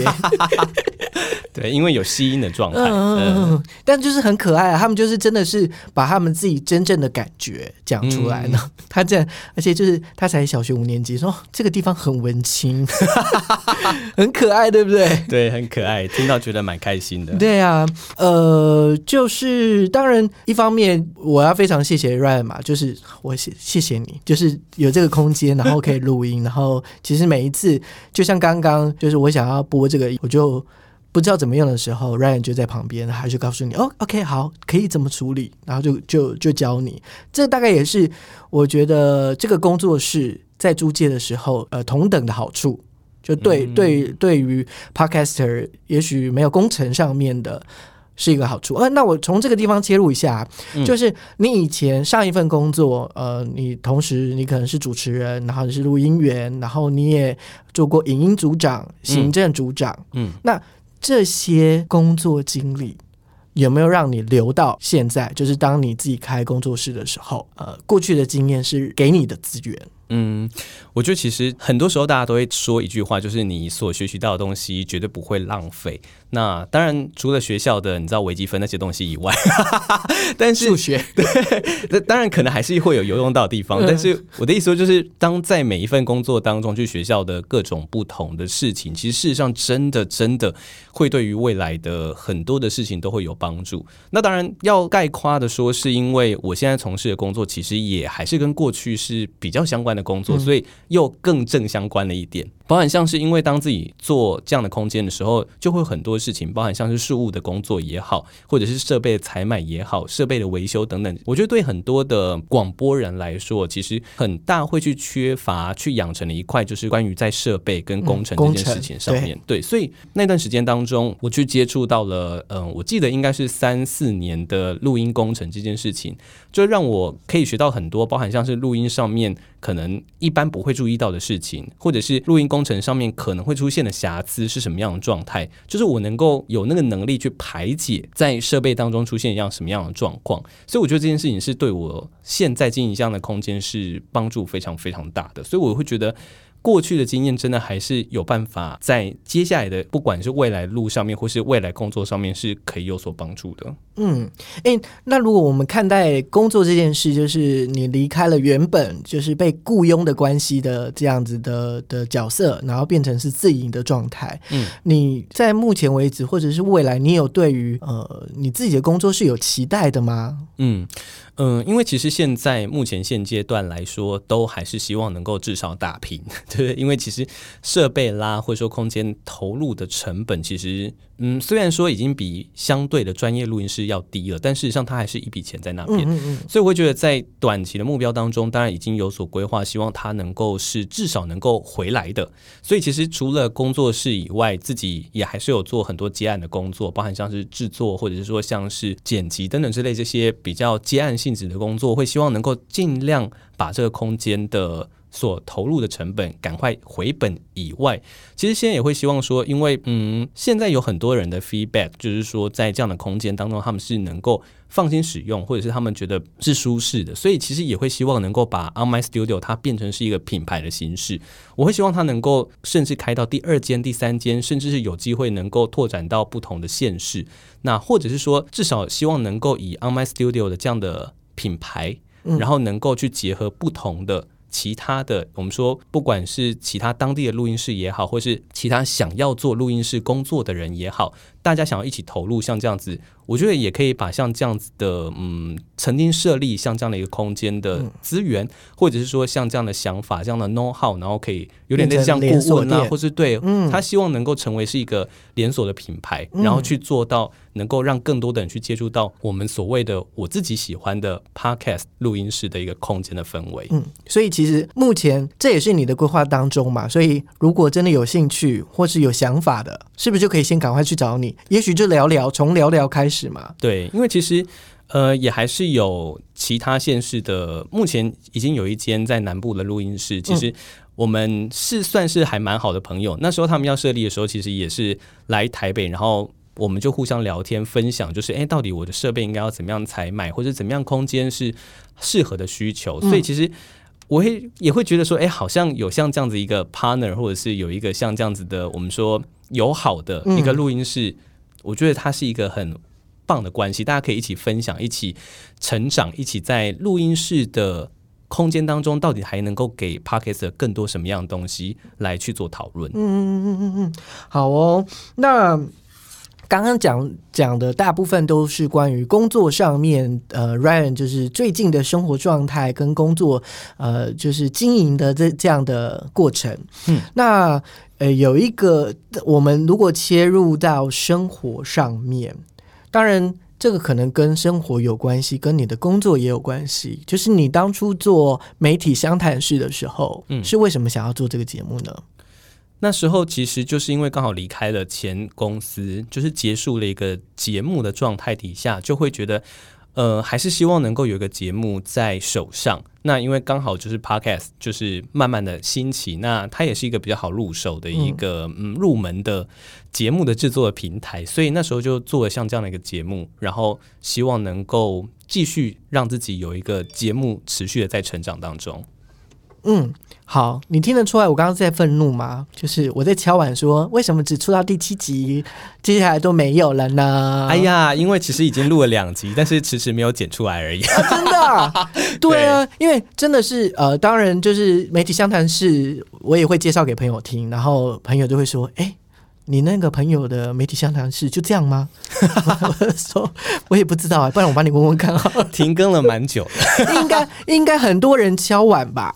对，因为有吸音的状态，嗯，但就是很可爱啊。他们就是真的是把他们自己真正的感觉讲出来呢。他这样，而且就是他才小学五年级，说这个地方很文青，很可爱，对不对？对，很可爱，听到觉得蛮开心的。对啊，呃，就是当然，一方面我要非常谢谢 Ryan 嘛，就是我谢谢谢你，就是有这个空间，然后可以录音，然后其实每一次，就像刚刚，就是我想要播这个，我就。不知道怎么用的时候，Ryan 就在旁边，他就告诉你：“哦，OK，好，可以怎么处理。”然后就就就教你。这大概也是我觉得这个工作室在租借的时候，呃，同等的好处。就对对，对于 Podcaster，也许没有工程上面的是一个好处。呃，那我从这个地方切入一下，就是你以前上一份工作，呃，你同时你可能是主持人，然后你是录音员，然后你也做过影音组长、行政组长，嗯，那。这些工作经历有没有让你留到现在？就是当你自己开工作室的时候，呃，过去的经验是给你的资源。嗯，我觉得其实很多时候大家都会说一句话，就是你所学习到的东西绝对不会浪费。那当然，除了学校的你知道微积分那些东西以外，但是数学对，那 当然可能还是会有有用到的地方。但是 我的意思说，就是当在每一份工作当中去学校的各种不同的事情，其实事实上真的真的会对于未来的很多的事情都会有帮助。那当然要概括的说，是因为我现在从事的工作其实也还是跟过去是比较相关的工作，所以又更正相关了一点。包含像是因为当自己做这样的空间的时候，就会很多事情，包含像是事务的工作也好，或者是设备的采买也好，设备的维修等等。我觉得对很多的广播人来说，其实很大会去缺乏去养成的一块，就是关于在设备跟工程这件事情上面。对，所以那段时间当中，我去接触到了，嗯，我记得应该是三四年的录音工程这件事情，就让我可以学到很多，包含像是录音上面可能一般不会注意到的事情，或者是录音工。工程上面可能会出现的瑕疵是什么样的状态？就是我能够有那个能力去排解在设备当中出现一样什么样的状况，所以我觉得这件事情是对我现在经营这样的空间是帮助非常非常大的，所以我会觉得。过去的经验真的还是有办法在接下来的不管是未来路上面或是未来工作上面是可以有所帮助的。嗯，哎，那如果我们看待工作这件事，就是你离开了原本就是被雇佣的关系的这样子的的角色，然后变成是自营的状态。嗯，你在目前为止或者是未来，你有对于呃你自己的工作是有期待的吗？嗯。嗯，因为其实现在目前现阶段来说，都还是希望能够至少打平，对因为其实设备啦，或者说空间投入的成本，其实嗯，虽然说已经比相对的专业录音师要低了，但事实上它还是一笔钱在那边。嗯嗯。所以我会觉得，在短期的目标当中，当然已经有所规划，希望它能够是至少能够回来的。所以其实除了工作室以外，自己也还是有做很多接案的工作，包含像是制作，或者是说像是剪辑等等之类这些比较接案。性质的工作会希望能够尽量把这个空间的所投入的成本赶快回本以外，其实现在也会希望说，因为嗯，现在有很多人的 feedback，就是说在这样的空间当中，他们是能够放心使用，或者是他们觉得是舒适的，所以其实也会希望能够把 On My Studio 它变成是一个品牌的形式。我会希望它能够甚至开到第二间、第三间，甚至是有机会能够拓展到不同的县市。那或者是说，至少希望能够以 On My Studio 的这样的品牌，然后能够去结合不同的其他的，我们说不管是其他当地的录音室也好，或是其他想要做录音室工作的人也好，大家想要一起投入，像这样子。我觉得也可以把像这样子的，嗯，曾经设立像这样的一个空间的资源，或者是说像这样的想法、这样的 know how，然后可以有点类似像顾问啊，或是对，嗯他希望能够成为是一个连锁的品牌，然后去做到能够让更多的人去接触到我们所谓的我自己喜欢的 podcast 录音室的一个空间的氛围。嗯，所以其实目前这也是你的规划当中嘛，所以如果真的有兴趣或是有想法的，是不是就可以先赶快去找你？也许就聊聊，从聊聊开始。是吗？对，因为其实呃，也还是有其他县市的，目前已经有一间在南部的录音室。其实我们是算是还蛮好的朋友。那时候他们要设立的时候，其实也是来台北，然后我们就互相聊天分享，就是哎，到底我的设备应该要怎么样才买，或者怎么样空间是适合的需求。所以其实我会也会觉得说，哎，好像有像这样子一个 partner，或者是有一个像这样子的，我们说友好的一个录音室，我觉得它是一个很。棒的关系，大家可以一起分享，一起成长，一起在录音室的空间当中，到底还能够给 p a r k e s 更多什么样的东西来去做讨论？嗯嗯嗯嗯嗯，好哦。那刚刚讲讲的大部分都是关于工作上面，呃，Ryan 就是最近的生活状态跟工作，呃，就是经营的这这样的过程。嗯，那呃，有一个我们如果切入到生活上面。当然，这个可能跟生活有关系，跟你的工作也有关系。就是你当初做媒体相谈室的时候，嗯，是为什么想要做这个节目呢？那时候其实就是因为刚好离开了前公司，就是结束了一个节目的状态底下，就会觉得。呃，还是希望能够有一个节目在手上。那因为刚好就是 Podcast，就是慢慢的兴起，那它也是一个比较好入手的一个嗯入门的节目的制作的平台，所以那时候就做了像这样的一个节目，然后希望能够继续让自己有一个节目持续的在成长当中。嗯。好，你听得出来我刚刚在愤怒吗？就是我在敲碗说，为什么只出到第七集，接下来都没有了呢？哎呀，因为其实已经录了两集，但是迟迟没有剪出来而已。真的？对啊，因为真的是呃，当然就是媒体相谈室，我也会介绍给朋友听，然后朋友就会说，哎。你那个朋友的媒体相谈室就这样吗？我 说我也不知道啊，不然我帮你问问看。停更了蛮久，应该应该很多人敲碗吧。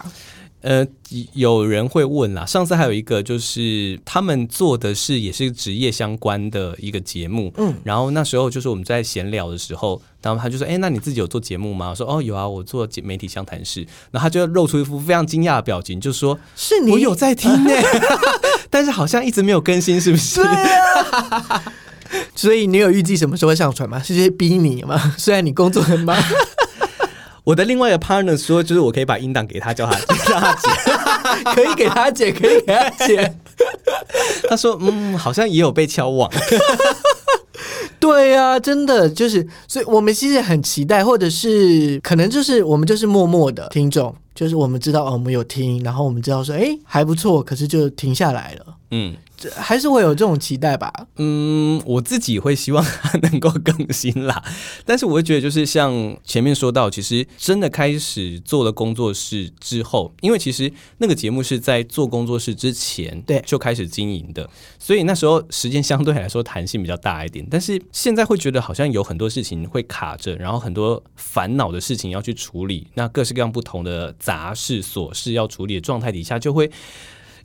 呃，有人会问啦。上次还有一个，就是他们做的是也是职业相关的一个节目，嗯，然后那时候就是我们在闲聊的时候，然后他就说：“哎，那你自己有做节目吗？”我说：“哦，有啊，我做媒体相谈室。”然后他就露出一副非常惊讶的表情，就说：“是你我有在听呢，但是好像一直没有更新，是不是？” 所以你有预计什么时候会上传吗？是逼你吗？虽然你工作很忙。我的另外一个 partner 说，就是我可以把音档给他，叫他叫他剪，可以给他剪，可以给他剪。他说，嗯，好像也有被敲网。对呀，真的就是，所以我们其实很期待，或者是可能就是我们就是默默的听众，就是我们知道哦，我们有听，然后我们知道说，哎，还不错，可是就停下来了。嗯。还是会有这种期待吧。嗯，我自己会希望它能够更新啦。但是我会觉得，就是像前面说到，其实真的开始做了工作室之后，因为其实那个节目是在做工作室之前对就开始经营的，所以那时候时间相对来说弹性比较大一点。但是现在会觉得好像有很多事情会卡着，然后很多烦恼的事情要去处理，那各式各样不同的杂事琐事要处理的状态底下，就会。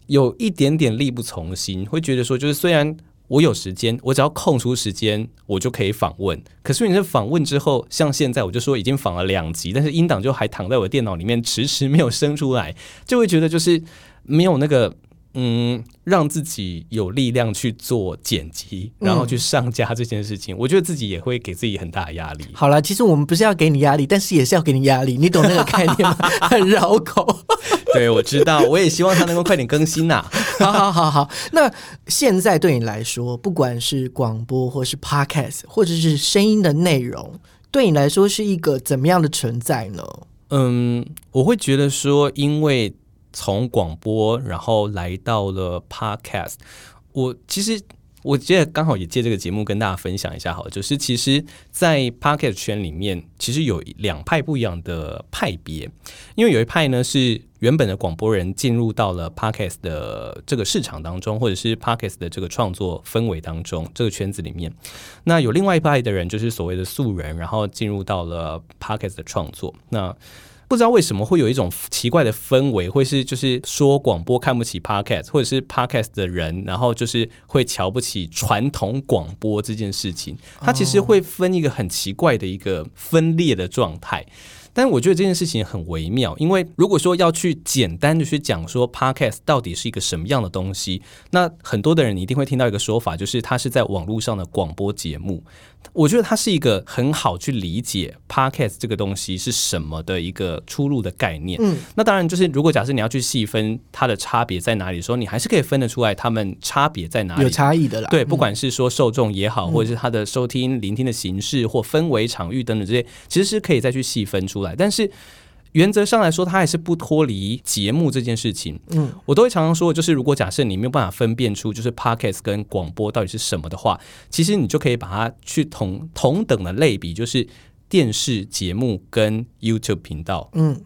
有一点点力不从心，会觉得说，就是虽然我有时间，我只要空出时间，我就可以访问。可是你这访问之后，像现在我就说已经访了两集，但是音档就还躺在我的电脑里面，迟迟没有生出来，就会觉得就是没有那个。嗯，让自己有力量去做剪辑，然后去上架这件事情，我觉得自己也会给自己很大的压力。好了，其实我们不是要给你压力，但是也是要给你压力，你懂那个概念吗？很绕口。对，我知道，我也希望他能够快点更新呐。好好好好，那现在对你来说，不管是广播，或是 podcast，或者是声音的内容，对你来说是一个怎么样的存在呢？嗯，我会觉得说，因为。从广播，然后来到了 Podcast。我其实我觉得刚好也借这个节目跟大家分享一下，好，就是其实，在 Podcast 圈里面，其实有两派不一样的派别。因为有一派呢是原本的广播人进入到了 Podcast 的这个市场当中，或者是 Podcast 的这个创作氛围当中，这个圈子里面。那有另外一派的人，就是所谓的素人，然后进入到了 Podcast 的创作。那不知道为什么会有一种奇怪的氛围，会是就是说广播看不起 podcast，或者是 podcast 的人，然后就是会瞧不起传统广播这件事情。它其实会分一个很奇怪的一个分裂的状态。但我觉得这件事情很微妙，因为如果说要去简单的去讲说 podcast 到底是一个什么样的东西，那很多的人一定会听到一个说法，就是它是在网络上的广播节目。我觉得它是一个很好去理解 podcast 这个东西是什么的一个出入的概念。嗯，那当然就是如果假设你要去细分它的差别在哪里的时候，你还是可以分得出来它们差别在哪里，有差异的啦。对，不管是说受众也好，或者是它的收听、聆听的形式或氛围、场域等等这些，其实是可以再去细分出来。但是原则上来说，它还是不脱离节目这件事情。嗯，我都会常常说，就是如果假设你没有办法分辨出就是 podcast 跟广播到底是什么的话，其实你就可以把它去同同等的类比，就是电视节目跟 YouTube 频道，嗯，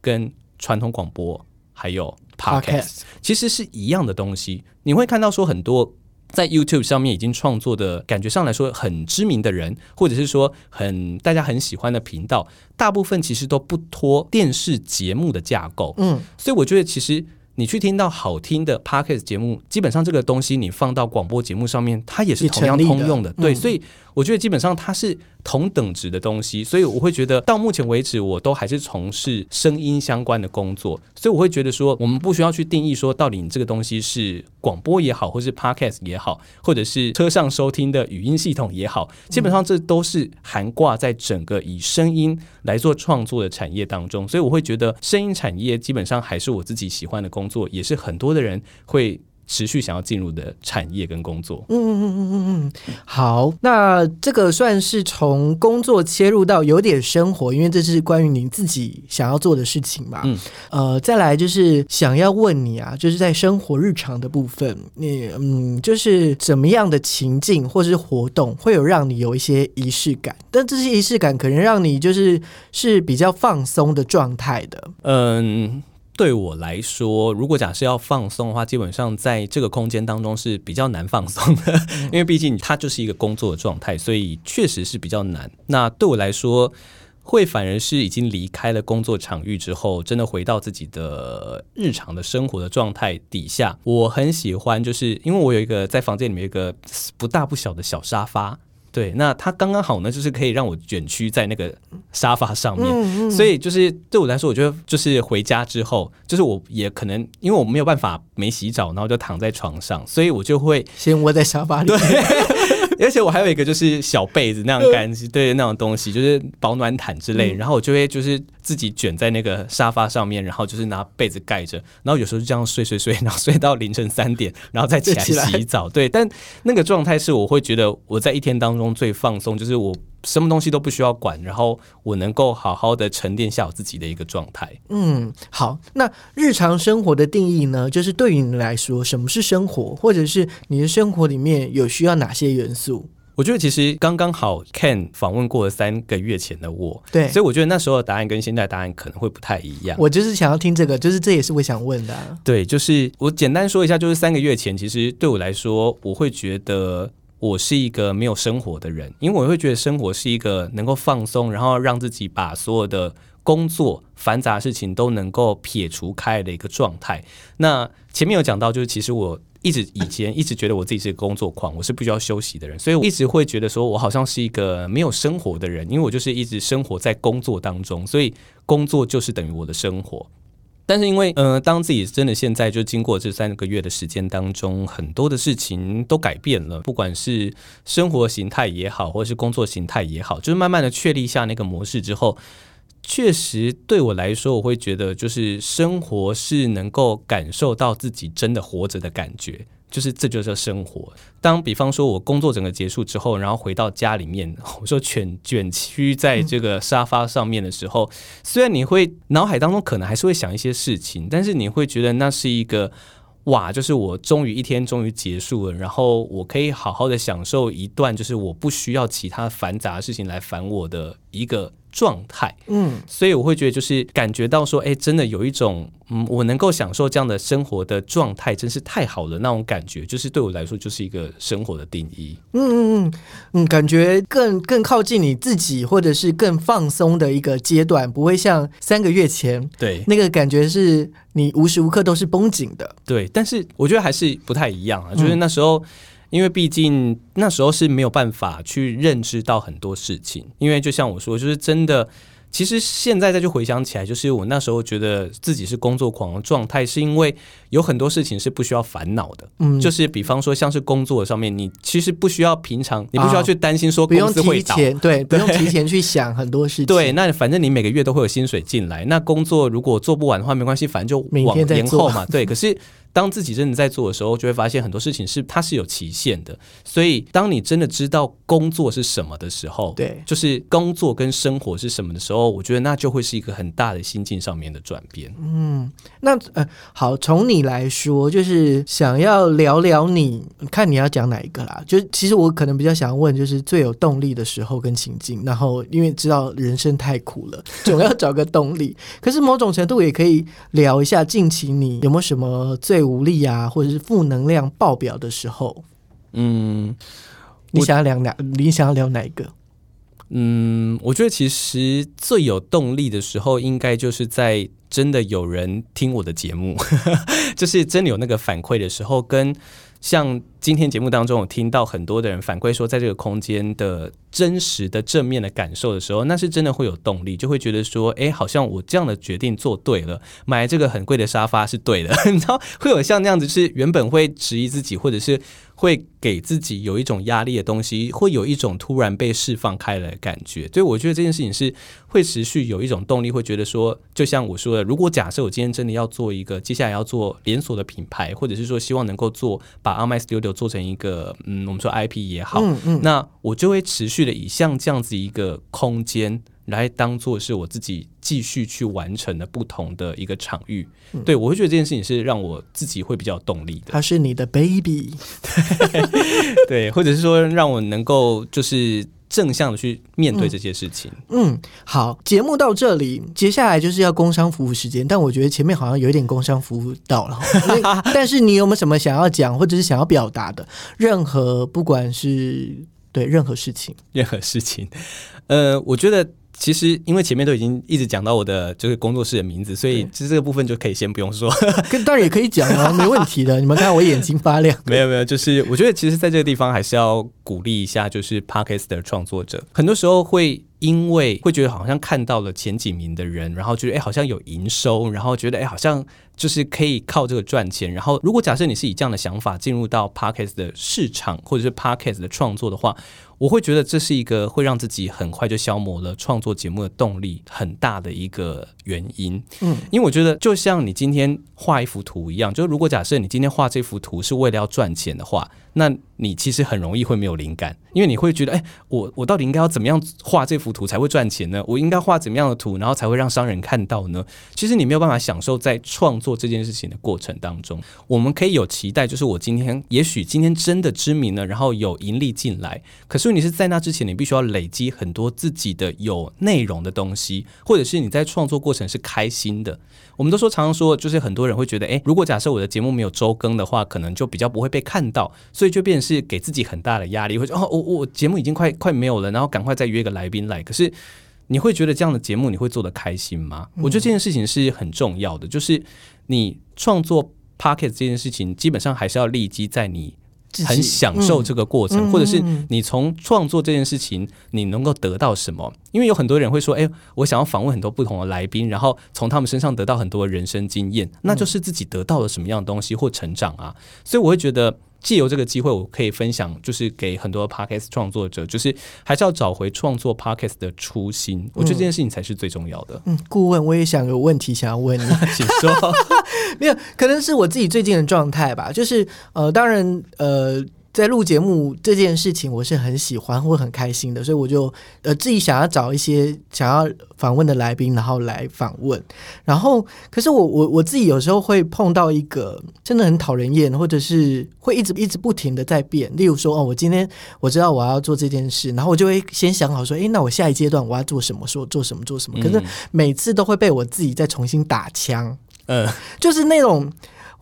跟传统广播还有 podcast，其实是一样的东西。你会看到说很多。在 YouTube 上面已经创作的感觉上来说很知名的人，或者是说很大家很喜欢的频道，大部分其实都不脱电视节目的架构。嗯，所以我觉得其实你去听到好听的 Podcast 节目，基本上这个东西你放到广播节目上面，它也是同样通用的。对，所以我觉得基本上它是。同等值的东西，所以我会觉得到目前为止，我都还是从事声音相关的工作，所以我会觉得说，我们不需要去定义说，到底你这个东西是广播也好，或是 podcast 也好，或者是车上收听的语音系统也好，基本上这都是含挂在整个以声音来做创作的产业当中，所以我会觉得声音产业基本上还是我自己喜欢的工作，也是很多的人会。持续想要进入的产业跟工作。嗯嗯嗯嗯嗯嗯，好，那这个算是从工作切入到有点生活，因为这是关于您自己想要做的事情嘛。嗯，呃，再来就是想要问你啊，就是在生活日常的部分，你嗯，就是怎么样的情境或是活动会有让你有一些仪式感？但这些仪式感可能让你就是是比较放松的状态的。嗯。对我来说，如果假设要放松的话，基本上在这个空间当中是比较难放松的，因为毕竟它就是一个工作的状态，所以确实是比较难。那对我来说，会反而是已经离开了工作场域之后，真的回到自己的日常的生活的状态底下，我很喜欢，就是因为我有一个在房间里面一个不大不小的小沙发。对，那它刚刚好呢，就是可以让我卷曲在那个沙发上面，所以就是对我来说，我觉得就是回家之后，就是我也可能因为我没有办法没洗澡，然后就躺在床上，所以我就会先窝在沙发里。对，而且我还有一个就是小被子那样干，对那种东西，就是保暖毯之类，然后我就会就是自己卷在那个沙发上面，然后就是拿被子盖着，然后有时候就这样睡睡睡，然后睡到凌晨三点，然后再起来洗澡。对，但那个状态是我会觉得我在一天当中。中最放松就是我什么东西都不需要管，然后我能够好好的沉淀下我自己的一个状态。嗯，好，那日常生活的定义呢？就是对于你来说，什么是生活，或者是你的生活里面有需要哪些元素？我觉得其实刚刚好，Ken 访问过了三个月前的我，对，所以我觉得那时候的答案跟现在答案可能会不太一样。我就是想要听这个，就是这也是我想问的。对，就是我简单说一下，就是三个月前，其实对我来说，我会觉得。我是一个没有生活的人，因为我会觉得生活是一个能够放松，然后让自己把所有的工作繁杂事情都能够撇除开的一个状态。那前面有讲到，就是其实我一直以前一直觉得我自己是个工作狂，我是不需要休息的人，所以我一直会觉得说我好像是一个没有生活的人，因为我就是一直生活在工作当中，所以工作就是等于我的生活。但是因为，呃，当自己真的现在就经过这三个月的时间当中，很多的事情都改变了，不管是生活形态也好，或是工作形态也好，就是慢慢的确立下那个模式之后，确实对我来说，我会觉得就是生活是能够感受到自己真的活着的感觉。就是这就是生活。当比方说我工作整个结束之后，然后回到家里面，我说卷卷曲在这个沙发上面的时候，虽然你会脑海当中可能还是会想一些事情，但是你会觉得那是一个哇，就是我终于一天终于结束了，然后我可以好好的享受一段，就是我不需要其他繁杂的事情来烦我的一个。状态，嗯，所以我会觉得就是感觉到说，哎，真的有一种，嗯，我能够享受这样的生活的状态，真是太好了那种感觉，就是对我来说就是一个生活的定义。嗯嗯嗯嗯，感觉更更靠近你自己，或者是更放松的一个阶段，不会像三个月前，对那个感觉是你无时无刻都是绷紧的。对，但是我觉得还是不太一样啊，就是那时候。因为毕竟那时候是没有办法去认知到很多事情，因为就像我说，就是真的。其实现在再去回想起来，就是我那时候觉得自己是工作狂的状态，是因为有很多事情是不需要烦恼的。嗯，就是比方说像是工作上面，你其实不需要平常，你不需要去担心说公司会倒，对，不用提前去想很多事 情。对，那反正你每个月都会有薪水进来，那工作如果做不完的话，没关系，反正就往延后嘛。对，可是。当自己真的在做的时候，就会发现很多事情是它是有期限的。所以，当你真的知道工作是什么的时候，对，就是工作跟生活是什么的时候，我觉得那就会是一个很大的心境上面的转变。嗯，那呃，好，从你来说，就是想要聊聊你，看你要讲哪一个啦？就其实我可能比较想要问，就是最有动力的时候跟情境，然后因为知道人生太苦了，总要找个动力。可是某种程度也可以聊一下近期你有没有什么最。无力啊，或者是负能量爆表的时候，嗯，你想要聊哪？你想要聊哪一个？嗯，我觉得其实最有动力的时候，应该就是在真的有人听我的节目，就是真的有那个反馈的时候，跟像今天节目当中，我听到很多的人反馈说，在这个空间的真实的正面的感受的时候，那是真的会有动力，就会觉得说，哎，好像我这样的决定做对了，买这个很贵的沙发是对的，你知道，会有像那样子，是原本会质疑自己，或者是。会给自己有一种压力的东西，会有一种突然被释放开了的感觉。所以我觉得这件事情是会持续有一种动力，会觉得说，就像我说的，如果假设我今天真的要做一个，接下来要做连锁的品牌，或者是说希望能够做把 On My Studio 做成一个，嗯，我们说 IP 也好，嗯嗯，那我就会持续的以像这样子一个空间。来当做是我自己继续去完成的不同的一个场域，对我会觉得这件事情是让我自己会比较有动力的。他是你的 baby，对，或者是说让我能够就是正向的去面对这些事情。嗯，好，节目到这里，接下来就是要工商服务时间，但我觉得前面好像有一点工商服务到了，但是你有没有什么想要讲或者是想要表达的？任何不管是对任何事情，任何事情，呃，我觉得。其实，因为前面都已经一直讲到我的就是工作室的名字，所以其实这个部分就可以先不用说。跟当然也可以讲啊，没问题的。你们看我眼睛发亮。没有没有，就是我觉得其实在这个地方还是要鼓励一下，就是 Podcast 的创作者，很多时候会因为会觉得好像看到了前几名的人，然后觉得哎好像有营收，然后觉得哎好像就是可以靠这个赚钱。然后如果假设你是以这样的想法进入到 Podcast 的市场或者是 Podcast 的创作的话。我会觉得这是一个会让自己很快就消磨了创作节目的动力很大的一个原因。嗯，因为我觉得就像你今天画一幅图一样，就如果假设你今天画这幅图是为了要赚钱的话。那你其实很容易会没有灵感，因为你会觉得，哎，我我到底应该要怎么样画这幅图才会赚钱呢？我应该画怎么样的图，然后才会让商人看到呢？其实你没有办法享受在创作这件事情的过程当中。我们可以有期待，就是我今天也许今天真的知名了，然后有盈利进来。可是你是在那之前，你必须要累积很多自己的有内容的东西，或者是你在创作过程是开心的。我们都说常常说，就是很多人会觉得，哎，如果假设我的节目没有周更的话，可能就比较不会被看到。所以就变成是给自己很大的压力，会说哦，我我节目已经快快没有了，然后赶快再约个来宾来。可是你会觉得这样的节目你会做的开心吗？我觉得这件事情是很重要的，就是你创作 p o c k e t 这件事情，基本上还是要立即在你。很享受这个过程，或者是你从创作这件事情，你能够得到什么？因为有很多人会说：“哎，我想要访问很多不同的来宾，然后从他们身上得到很多人生经验，那就是自己得到了什么样的东西或成长啊。”所以我会觉得。借由这个机会，我可以分享，就是给很多 podcast 创作者，就是还是要找回创作 podcast 的初心。我觉得这件事情才是最重要的。嗯，顾问，我也想有问题想要问你，请说。没有，可能是我自己最近的状态吧。就是呃，当然呃。在录节目这件事情，我是很喜欢或很开心的，所以我就呃自己想要找一些想要访问的来宾，然后来访问。然后，可是我我我自己有时候会碰到一个真的很讨人厌，或者是会一直一直不停的在变。例如说，哦，我今天我知道我要做这件事，然后我就会先想好说，诶，那我下一阶段我要做什么？说做什么做什么？可是每次都会被我自己再重新打枪。嗯，就是那种。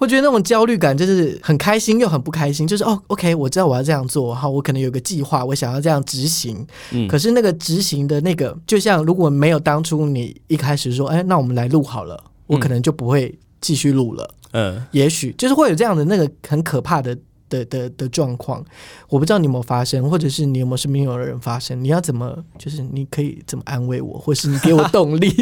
我觉得那种焦虑感就是很开心又很不开心，就是哦，OK，我知道我要这样做，好，我可能有个计划，我想要这样执行。嗯，可是那个执行的那个，就像如果没有当初你一开始说，哎，那我们来录好了，我可能就不会继续录了。嗯，也许就是会有这样的那个很可怕的的的的状况。我不知道你有没有发生，或者是你有没有身边有人发生？你要怎么，就是你可以怎么安慰我，或是你给我动力？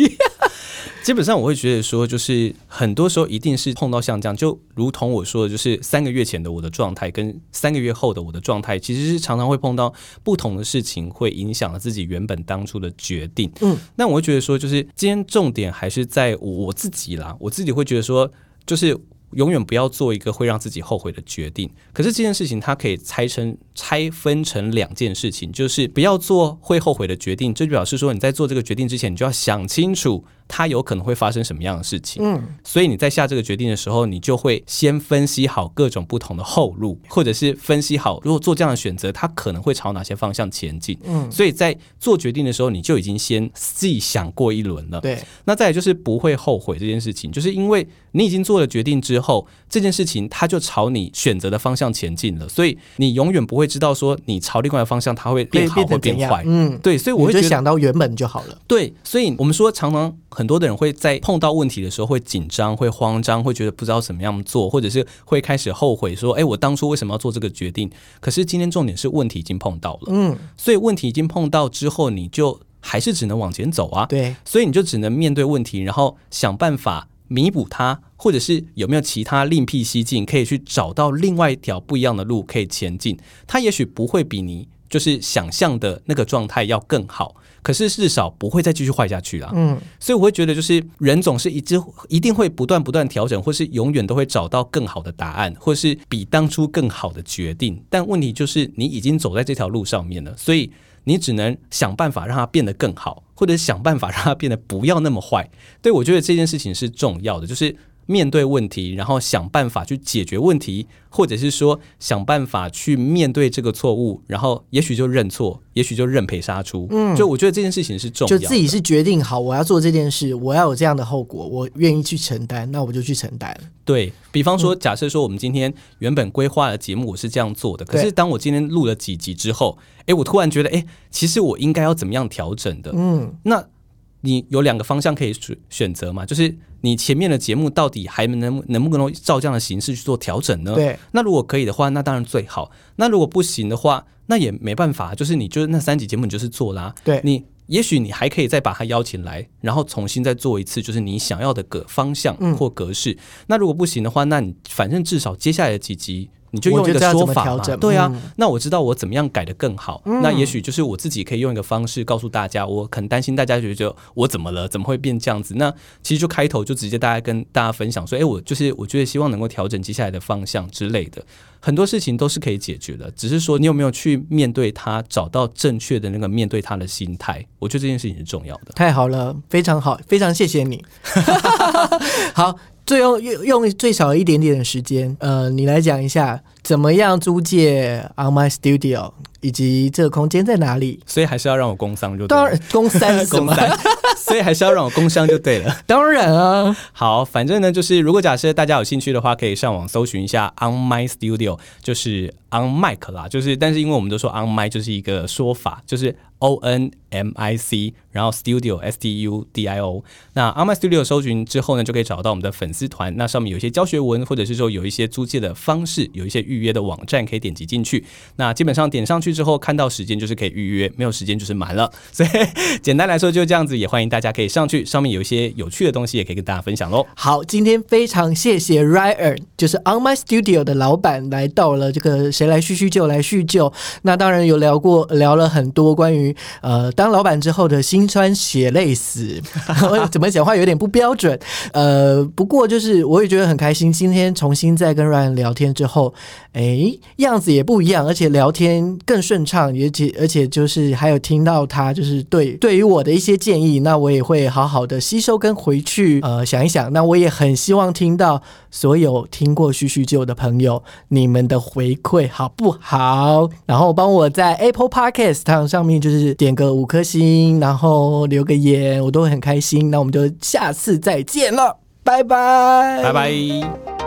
基本上我会觉得说，就是很多时候一定是碰到像这样，就如同我说的，就是三个月前的我的状态跟三个月后的我的状态，其实是常常会碰到不同的事情，会影响了自己原本当初的决定。嗯，那我会觉得说，就是今天重点还是在我自己啦，我自己会觉得说，就是。永远不要做一个会让自己后悔的决定。可是这件事情，它可以拆成、拆分成两件事情，就是不要做会后悔的决定。这就表示说，你在做这个决定之前，你就要想清楚。它有可能会发生什么样的事情？嗯，所以你在下这个决定的时候，你就会先分析好各种不同的后路，或者是分析好如果做这样的选择，它可能会朝哪些方向前进。嗯，所以在做决定的时候，你就已经先自己想过一轮了。对，那再来就是不会后悔这件事情，就是因为你已经做了决定之后，这件事情它就朝你选择的方向前进了，所以你永远不会知道说你朝另外的方向它会变好或变坏。嗯，对，所以我会觉得想到原本就好了。对，所以我们说常常。很多的人会在碰到问题的时候会紧张、会慌张、会觉得不知道怎么样做，或者是会开始后悔说：“哎，我当初为什么要做这个决定？”可是今天重点是问题已经碰到了，嗯，所以问题已经碰到之后，你就还是只能往前走啊。对，所以你就只能面对问题，然后想办法弥补它，或者是有没有其他另辟蹊径，可以去找到另外一条不一样的路可以前进。它也许不会比你就是想象的那个状态要更好。可是至少不会再继续坏下去了。嗯，所以我会觉得，就是人总是一直一定会不断不断调整，或是永远都会找到更好的答案，或是比当初更好的决定。但问题就是，你已经走在这条路上面了，所以你只能想办法让它变得更好，或者想办法让它变得不要那么坏。对我觉得这件事情是重要的，就是。面对问题，然后想办法去解决问题，或者是说想办法去面对这个错误，然后也许就认错，也许就认赔杀出。嗯，就我觉得这件事情是重要，就自己是决定好我要做这件事，我要有这样的后果，我愿意去承担，那我就去承担。对比方说，假设说我们今天原本规划的节目我是这样做的，可是当我今天录了几集之后，哎，我突然觉得，哎，其实我应该要怎么样调整的？嗯，那。你有两个方向可以选选择嘛？就是你前面的节目到底还能能不能照这样的形式去做调整呢？对。那如果可以的话，那当然最好。那如果不行的话，那也没办法。就是你就是那三集节目，你就是做啦。对。你也许你还可以再把他邀请来，然后重新再做一次，就是你想要的个方向或格式。那如果不行的话，那你反正至少接下来的几集。你就用一个说法嘛，对啊，那我知道我怎么样改的更好。那也许就是我自己可以用一个方式告诉大家，我很担心大家觉得我怎么了，怎么会变这样子？那其实就开头就直接大家跟大家分享说，哎，我就是我觉得希望能够调整接下来的方向之类的，很多事情都是可以解决的，只是说你有没有去面对它，找到正确的那个面对它的心态。我觉得这件事情是重要的。太好了，非常好，非常谢谢你。好。最用用用最少一点点的时间，呃，你来讲一下怎么样租借 On My Studio，以及这个空间在哪里？所以还是要让我工商就当然工三工三，所以还是要让我工商就对了。当然啊，好，反正呢，就是如果假设大家有兴趣的话，可以上网搜寻一下 On My Studio，就是 On Mic 啦，就是但是因为我们都说 On My 就是一个说法，就是 O N M I C。然后 Studio S T U D I O，那 On My Studio 搜寻之后呢，就可以找到我们的粉丝团。那上面有一些教学文，或者是说有一些租借的方式，有一些预约的网站可以点击进去。那基本上点上去之后，看到时间就是可以预约，没有时间就是满了。所以简单来说就这样子，也欢迎大家可以上去，上面有一些有趣的东西也可以跟大家分享喽。好，今天非常谢谢 Ryan，就是 On My Studio 的老板来到了这个谁来叙叙旧来叙旧。那当然有聊过聊了很多关于呃当老板之后的辛酸血泪。累死，怎么讲话有点不标准。呃，不过就是我也觉得很开心，今天重新再跟 Ryan 聊天之后，哎，样子也不一样，而且聊天更顺畅，而且而且就是还有听到他就是对对于我的一些建议，那我也会好好的吸收跟回去呃想一想。那我也很希望听到所有听过叙叙旧的朋友你们的回馈好不好？然后帮我在 Apple Podcast 上面就是点个五颗星，然后留个言。我都会很开心，那我们就下次再见了，拜拜，拜拜。